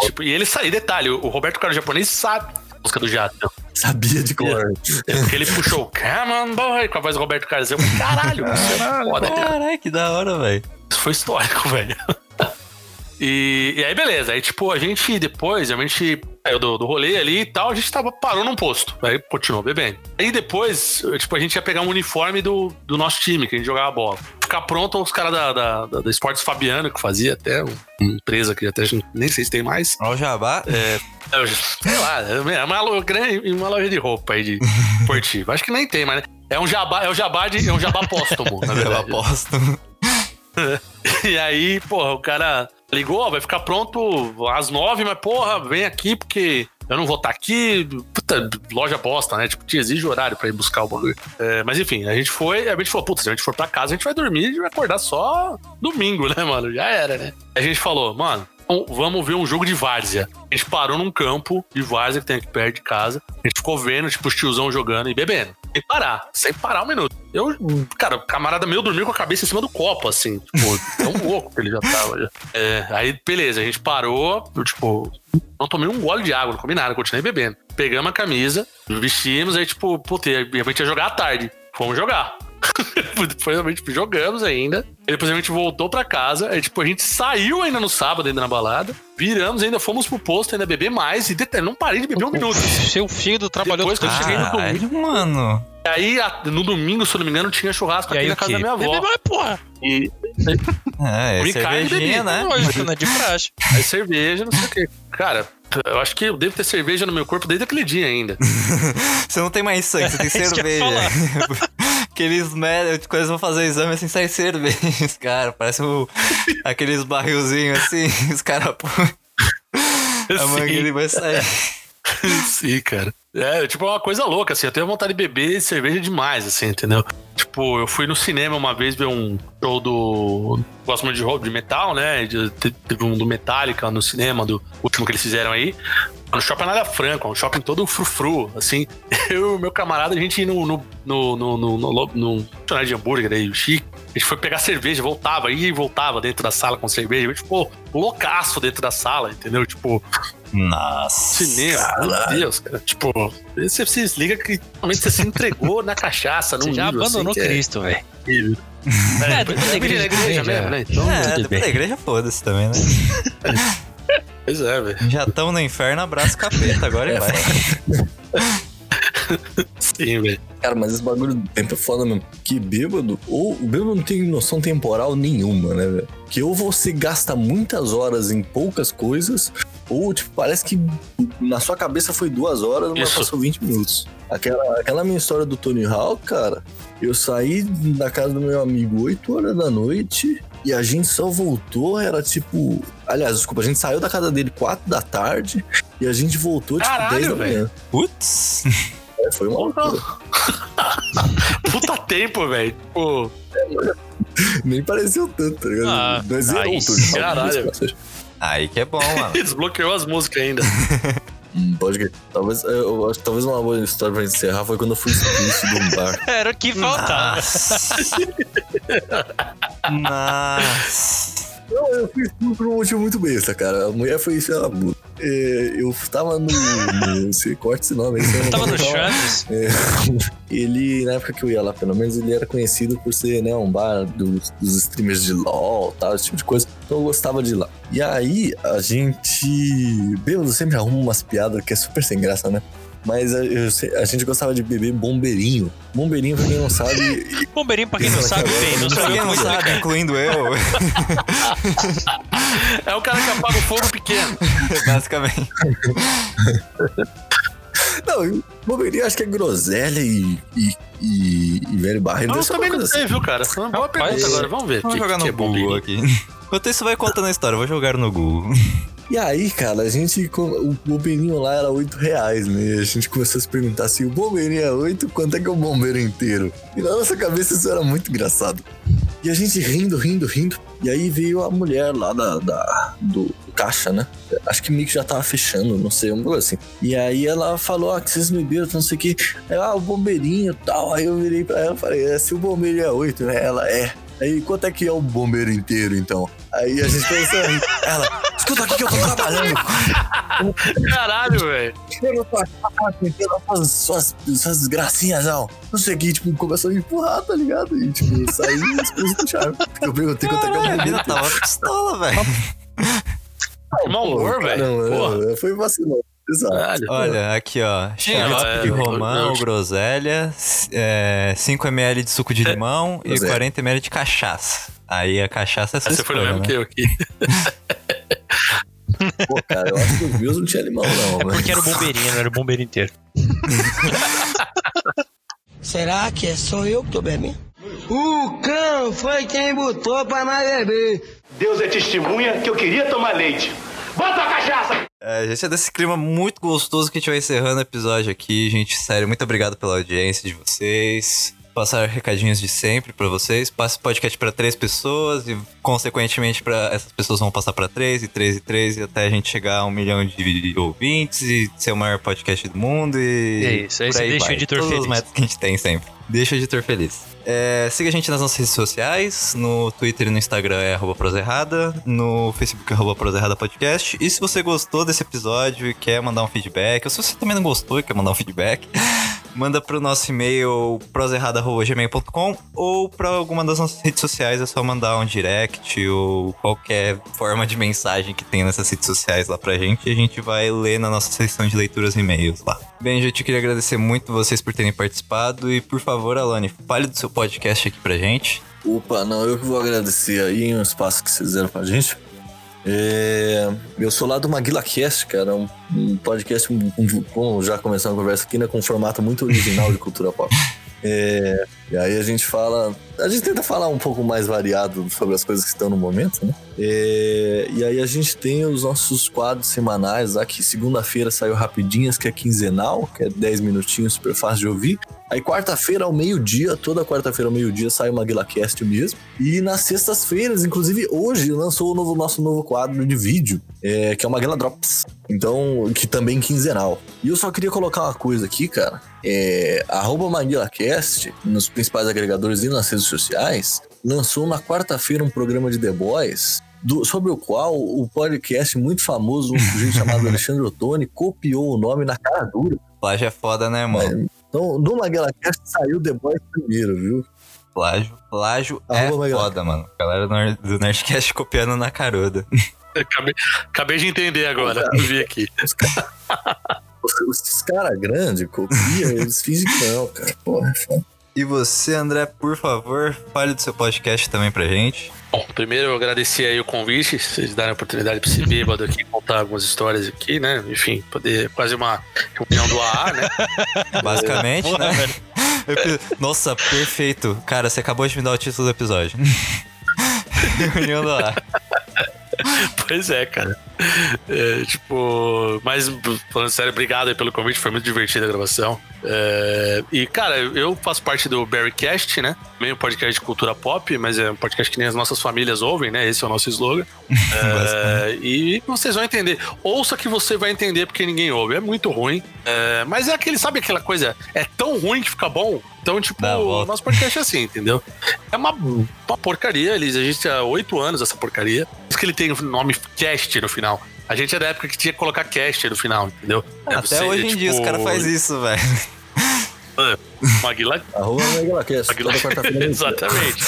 Tipo, e ele saiu, detalhe, o Roberto Carlos japonês sabe a música do Jasper. Sabia de cor. É porque ele puxou Come on boy com a voz do Roberto Carlos. Eu, caralho, isso é foda. Caralho, que da hora, velho. Isso foi histórico, velho. E, e aí, beleza. Aí, tipo, a gente depois, a gente saiu do, do rolê ali e tal, a gente tava, parou num posto. Aí continuou bebendo. Aí depois, tipo, a gente ia pegar um uniforme do, do nosso time, que a gente jogava bola. Ficar pronto os caras da, da, da, da Esportes Fabiano, que fazia até um- uma empresa que até nem sei se tem mais. Olha o jabá. Eu, sei lá, é uma, lo- grande- uma loja de roupa aí de esportivo. Acho que nem tem, mas é um jabá, é um jabá de, é um jabá póstumo, na verdade. aposto. E aí, porra, o cara ligou, vai ficar pronto às nove, mas porra, vem aqui porque eu não vou estar aqui. Puta, loja bosta, né? Tipo, te exige horário pra ir buscar o bagulho. É, mas enfim, a gente foi, a gente falou, putz, se a gente for pra casa, a gente vai dormir e vai acordar só domingo, né, mano? Já era, né? A gente falou, mano, vamos ver um jogo de várzea. A gente parou num campo de várzea que tem aqui perto de casa. A gente ficou vendo, tipo, os tiozão jogando e bebendo. Sem parar, sem parar um minuto. Eu, cara, o camarada meu dormiu com a cabeça em cima do copo, assim. Tipo, tão louco que ele já tava. É, aí, beleza, a gente parou, eu, tipo, não tomei um gole de água, não comi nada, continuei bebendo. Pegamos a camisa, vestimos, aí, tipo, puta, a gente ia jogar à tarde. Fomos jogar. Depois a gente jogamos ainda. E depois a gente voltou pra casa. Aí, tipo, a gente saiu ainda no sábado, ainda na balada. Viramos, ainda fomos pro posto, ainda beber mais. E detalhe, não parei de beber um minuto. Seu filho trabalhou Depois que eu cheguei no domingo. Mano. Aí, a- no domingo, se eu não me engano, tinha churrasco E aqui aí na casa da minha avó. Bebe mais, porra. E É, é Ricardo cervejinha, bebia. né? Lógico, né? De praxe. aí cerveja, não sei o quê. Cara, eu acho que eu devo ter cerveja no meu corpo desde aquele dia ainda. Você não tem mais sangue, você tem É cerveja. Que eles medem, quando eles vão fazer exame assim, sai cerveja, cara. Parece o, aqueles barrilzinhos assim, os caras põem. A mangueira vai sair. Sim, cara. É, tipo, é uma coisa louca, assim. Eu tenho vontade de beber cerveja demais, assim, entendeu? Tipo, eu fui no cinema uma vez ver um show do. Gosto muito de, rock, de metal, né? Teve um do Metallica no cinema, do último que eles fizeram aí. No shopping Nada Franco, um shopping todo frufru, assim. Eu e meu camarada, a gente ia no, no, no, no, no, no, no, no de hambúrguer aí, o Chico. A gente foi pegar cerveja, voltava, ia e voltava dentro da sala com cerveja. A gente ficou loucaço dentro da sala, entendeu? Tipo, Nossa. cinema, meu Deus, cara. Tipo, você se desliga que realmente você se entregou na cachaça, Você já nível, abandonou assim, é- Cristo, velho. É, É, depois da igreja igreja, mesmo, né? Então, É, Tudo depois bem. da igreja foda-se também, né? pois é, velho. Já estamos no inferno, abraço capeta, agora e vai. Sim, velho. Cara, mas esse bagulho do tempo é foda mesmo. Que bêbado, ou o bêbado não tem noção temporal nenhuma, né, velho? Que ou você gasta muitas horas em poucas coisas, ou, tipo, parece que na sua cabeça foi duas horas, mas Isso. passou 20 minutos. Aquela, aquela minha história do Tony Hawk, cara, eu saí da casa do meu amigo 8 horas da noite. E a gente só voltou, era tipo. Aliás, desculpa, a gente saiu da casa dele 4 da tarde e a gente voltou tipo Caralho, 10 da manhã. Putz. É, foi uma loucura. Puta tempo, velho. Tipo, Nem pareceu tanto, tá ligado? Ah, o Tony Hawk, caralho. Aí que é bom, mano. desbloqueou as músicas ainda. Hum, Pode crer. Talvez, eu, acho talvez uma boa história pra encerrar foi quando eu fui expulso de um bar. Era o que faltava. Nossa. Nossa. Não, eu fui expulso por um motivo muito besta, cara. A mulher foi isso, ela puta. É, eu tava no. no você corta esse nome aí. você Tava no falar. Chaves. Ele, na época que eu ia lá, pelo menos, ele era conhecido por ser, né, um bar dos, dos streamers de LOL tal, esse tipo de coisa. Então eu gostava de ir lá. E aí, a gente. Bêbado sempre arruma umas piadas que é super sem graça, né? Mas a, eu a gente gostava de beber bombeirinho. Bombeirinho, pra quem não sabe, Bombeirinho, pra quem não sabe, bem, não pra quem que não sabe, incluindo eu, É o cara que apaga o fogo pequeno. basicamente. Não, bombeirinho acho que é groselha e, e, e, e velho barreiro. Eu também não sei, viu, cara? Foi uma boa Rapaz, pergunta agora. Vamos ver. Vamos que, jogar que no é Google aqui. Enquanto isso, vai contando a história. Vou jogar no Google. E aí, cara, a gente. O bombeirinho lá era 8 reais, né? A gente começou a se perguntar se o bombeirinho é 8, quanto é que é o bombeiro inteiro? E na nossa cabeça isso era muito engraçado. E a gente rindo, rindo, rindo. E aí veio a mulher lá da, da- do caixa, né? Acho que meio que já tava fechando, não sei, um assim. E aí ela falou, ah, que vocês beberam, não sei o que. Ah, o bombeirinho e tal. Aí eu virei pra ela e falei, é, se o bombeiro é 8, né? Ela é. Aí, quanto é que é o bombeiro inteiro, então? Aí a gente começou a rir. Ela, escuta aqui que eu tô trabalhando. Caralho, velho. Eu suas, suas, suas desgracinhas, não. Não sei o que, tipo, começou a me empurrar, tá ligado? E, tipo, saí e expus do charme. Porque eu perguntei quanto é que é o Caralho, a bombeiro mina inteiro. tava pistola, velho. Mau humor, velho. Porra. Caramba, foi vacilão. Exato. Olha, aqui, ó. Chaves é, de eu- romã eu- ou groselha, é, 5ml de suco de limão e Groselha. 40ml de cachaça. Aí a cachaça é sua Você foi no escolha, mesmo né? que eu aqui. Pô, cara, eu acho que os meus não tinha limão, não. É mas- porque era o bombeirinho, não era o bombeiro inteiro. Será que é só eu que tô bebendo? O cão foi quem botou pra nós beber. Deus é testemunha que eu queria tomar leite. Bota a cachaça! É, gente, é desse clima muito gostoso que a gente vai encerrando o episódio aqui. Gente, sério, muito obrigado pela audiência de vocês. Passar recadinhos de sempre pra vocês. Passe o podcast pra três pessoas e, consequentemente, para essas pessoas vão passar pra três, e três, e três, e até a gente chegar a um milhão de ouvintes e ser o maior podcast do mundo. E É isso, aí você deixa vai. o editor Todos feliz. os métodos que a gente tem sempre. Deixa o editor feliz. É, siga a gente nas nossas redes sociais. No Twitter e no Instagram é arroba proserrada. No Facebook é arroba proserrada podcast. E se você gostou desse episódio e quer mandar um feedback, ou se você também não gostou e quer mandar um feedback, manda pro nosso e-mail proserrada.gmail.com ou pra alguma das nossas redes sociais é só mandar um direct ou qualquer forma de mensagem que tem nessas redes sociais lá pra gente e a gente vai ler na nossa seção de leituras e e-mails lá. Bem, gente, eu queria agradecer muito vocês por terem participado e por favor, Alane, fale do seu podcast aqui pra gente. Opa, não, eu que vou agradecer aí o espaço que vocês fizeram pra gente. É, eu sou lá do MaguilaCast, cara, um, um podcast, um, um- como já começou a conversa aqui, né, com um formato muito original de cultura pop. É, E aí a gente fala. A gente tenta falar um pouco mais variado sobre as coisas que estão no momento, né? É, e aí a gente tem os nossos quadros semanais que segunda-feira saiu Rapidinhas, que é quinzenal, que é 10 minutinhos, super fácil de ouvir. Aí quarta-feira ao meio-dia, toda quarta-feira ao meio-dia sai o MaguilaCast mesmo. E nas sextas-feiras, inclusive hoje, lançou o novo, nosso novo quadro de vídeo, é, que é o Maguila Drops. Então, que também é quinzenal. E eu só queria colocar uma coisa aqui, cara. É, arroba MaguilaCast, nos principais agregadores e nas redes sociais, lançou na quarta-feira um programa de The Boys do- sobre o qual o podcast muito famoso, um sujeito chamado Alexandre Ottoni, copiou o nome na cara dura. Plágio é foda, né, mano? Então, do MaguilaCast saiu The Boys primeiro, viu? Plágio, plágio é Arroba foda, mano. Galera do Nerd- do Nerdcast copiando na caruda. Acabei, acabei de entender agora. Eu vi aqui. Os- caras grandes copiam, eles não, cara. Porra, é foda. E você, André, por favor, fale do seu podcast também pra gente. Bom, primeiro eu agradecer aí o convite, vocês darem a oportunidade pra esse bêbado aqui contar algumas histórias aqui, né? Enfim, poder quase uma reunião do AA, né? Basicamente, né? Nossa, perfeito. Cara, você acabou de me dar o título do episódio. Reunião do ar. Pois é, cara. É, tipo, mas falando sério, obrigado pelo convite, foi muito divertida a gravação. É, e, cara, eu faço parte do Berrycast, né? Meio podcast de cultura pop, mas é um podcast que nem as nossas famílias ouvem, né? Esse é o nosso slogan. É, e vocês vão entender. Ouça que você vai entender porque ninguém ouve. É muito ruim. É, mas é aquele, sabe aquela coisa? É tão ruim que fica bom. Então, tipo, o nosso podcast é assim, entendeu? É uma, uma porcaria. Ele existe há oito anos, essa porcaria. Por isso que ele tem o nome cast no final. A gente é da época que tinha que colocar cast no final, entendeu? É Até você, hoje em dia os tipo, caras fazem isso, velho. Maguila Arroba MaguilaCast, Maguila-. Exatamente.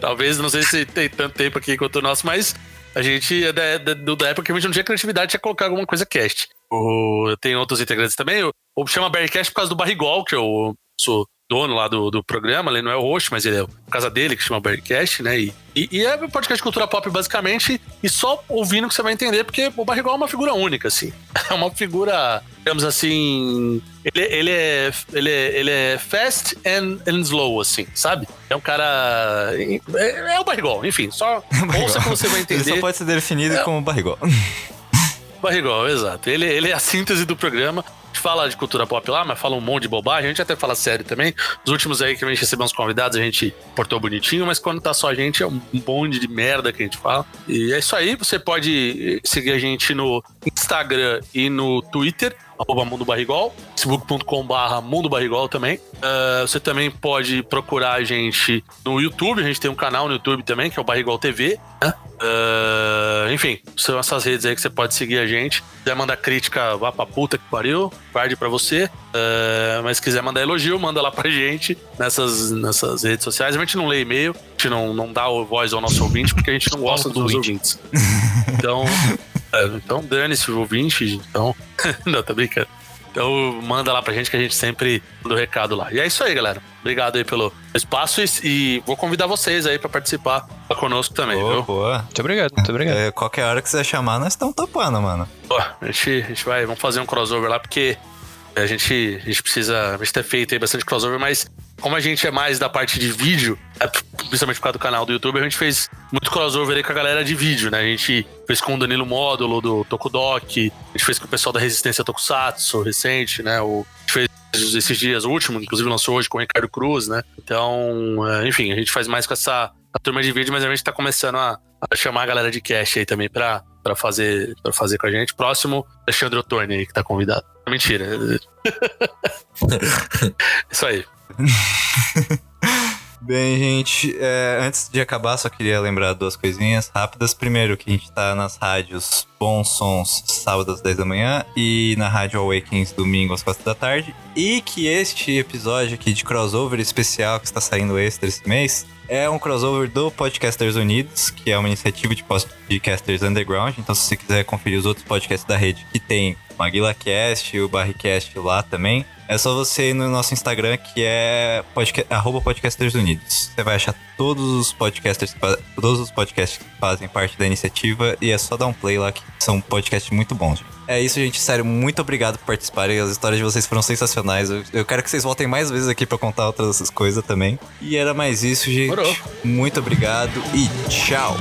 Talvez, não sei se tem tanto tempo aqui quanto o nosso, mas a gente é da, da, da época que a gente não tinha criatividade, tinha que colocar alguma coisa cast. O, tem outros integrantes também. O, o chama Bearcast por causa do Barrigol, que eu sou dono lá do, do programa. Ele não é o host, mas ele é a casa dele que chama Bearcast, né? E, e, e é um podcast de cultura pop, basicamente, e só ouvindo que você vai entender, porque o Barrigol é uma figura única, assim. É uma figura, digamos assim. Ele, ele, é, ele, é, ele é fast and, and slow, assim, sabe? É um cara. É, é o Barrigol, enfim, só ouça que você vai Ele entender. só pode ser definido como barrigol. Barrigol, exato. Ele, ele é a síntese do programa. Fala de cultura pop lá, mas fala um monte de bobagem. A gente até fala sério também. Os últimos aí que a gente recebeu uns convidados, a gente portou bonitinho, mas quando tá só a gente, é um bonde de merda que a gente fala. E é isso aí. Você pode seguir a gente no Instagram e no Twitter. Arroba Mundo Barrigol, facebook.com.br Mundo Barrigol também. Ah, você também pode procurar a gente no YouTube, a gente tem um canal no YouTube também, que é o Barrigol TV. né? Ah, enfim, são essas redes aí que você pode seguir a gente. Se quiser mandar crítica, vá pra puta que pariu, guarde pra você. Ah, mas se quiser mandar elogio, manda lá pra gente nessas, nessas redes sociais. A gente não lê e-mail, a gente não, não dá voz ao nosso ouvinte, porque a gente não gosta dos ouvintes. Então, então dane-se o ouvinte. Então, não, tá brincando. Então manda lá pra gente que a gente sempre manda o recado lá. E é isso aí, galera. Obrigado aí pelo espaço e, e vou convidar vocês aí pra participar conosco também, Boa, viu? boa. Muito obrigado, muito obrigado. É, qualquer hora que você chamar, nós estamos topando, mano. Pô, a gente, a gente vai, vamos fazer um crossover lá, porque a gente, a gente precisa, a gente ter feito aí bastante crossover, mas como a gente é mais da parte de vídeo, é, principalmente por causa do canal do YouTube, a gente fez muito crossover aí com a galera de vídeo, né? A gente fez com o Danilo Módulo, do Tokudok, a gente fez com o pessoal da Resistência Tokusatsu, recente, né? O, a gente fez esses dias, o último, inclusive lançou hoje com o Ricardo Cruz, né? Então, é, enfim, a gente faz mais com essa a turma de vídeo, mas a gente tá começando a, a chamar a galera de cast aí também pra, pra, fazer, pra fazer com a gente. Próximo, Alexandre Ottoni aí, que tá convidado. Mentira. Isso aí. Bem, gente, é, antes de acabar, só queria lembrar duas coisinhas rápidas. Primeiro, que a gente tá nas rádios Bons Sons, sábado às 10 da manhã, e na Rádio Awakens, domingo às 4 da tarde. E que este episódio aqui de crossover especial que está saindo extra esse mês é um crossover do Podcasters Unidos, que é uma iniciativa de podcasters underground. Então, se você quiser conferir os outros podcasts da rede que tem MaguilaCast, o Barricast lá também. É só você ir no nosso Instagram, que é podca Podcasters Unidos. Você vai achar todos os podcasters, todos os podcasts que fazem parte da iniciativa e é só dar um play lá, que são podcasts muito bons. É isso, gente. Sério, muito obrigado por participarem. As histórias de vocês foram sensacionais. Eu, eu quero que vocês voltem mais vezes aqui para contar outras coisas também. E era mais isso, gente. Morou. Muito obrigado e tchau.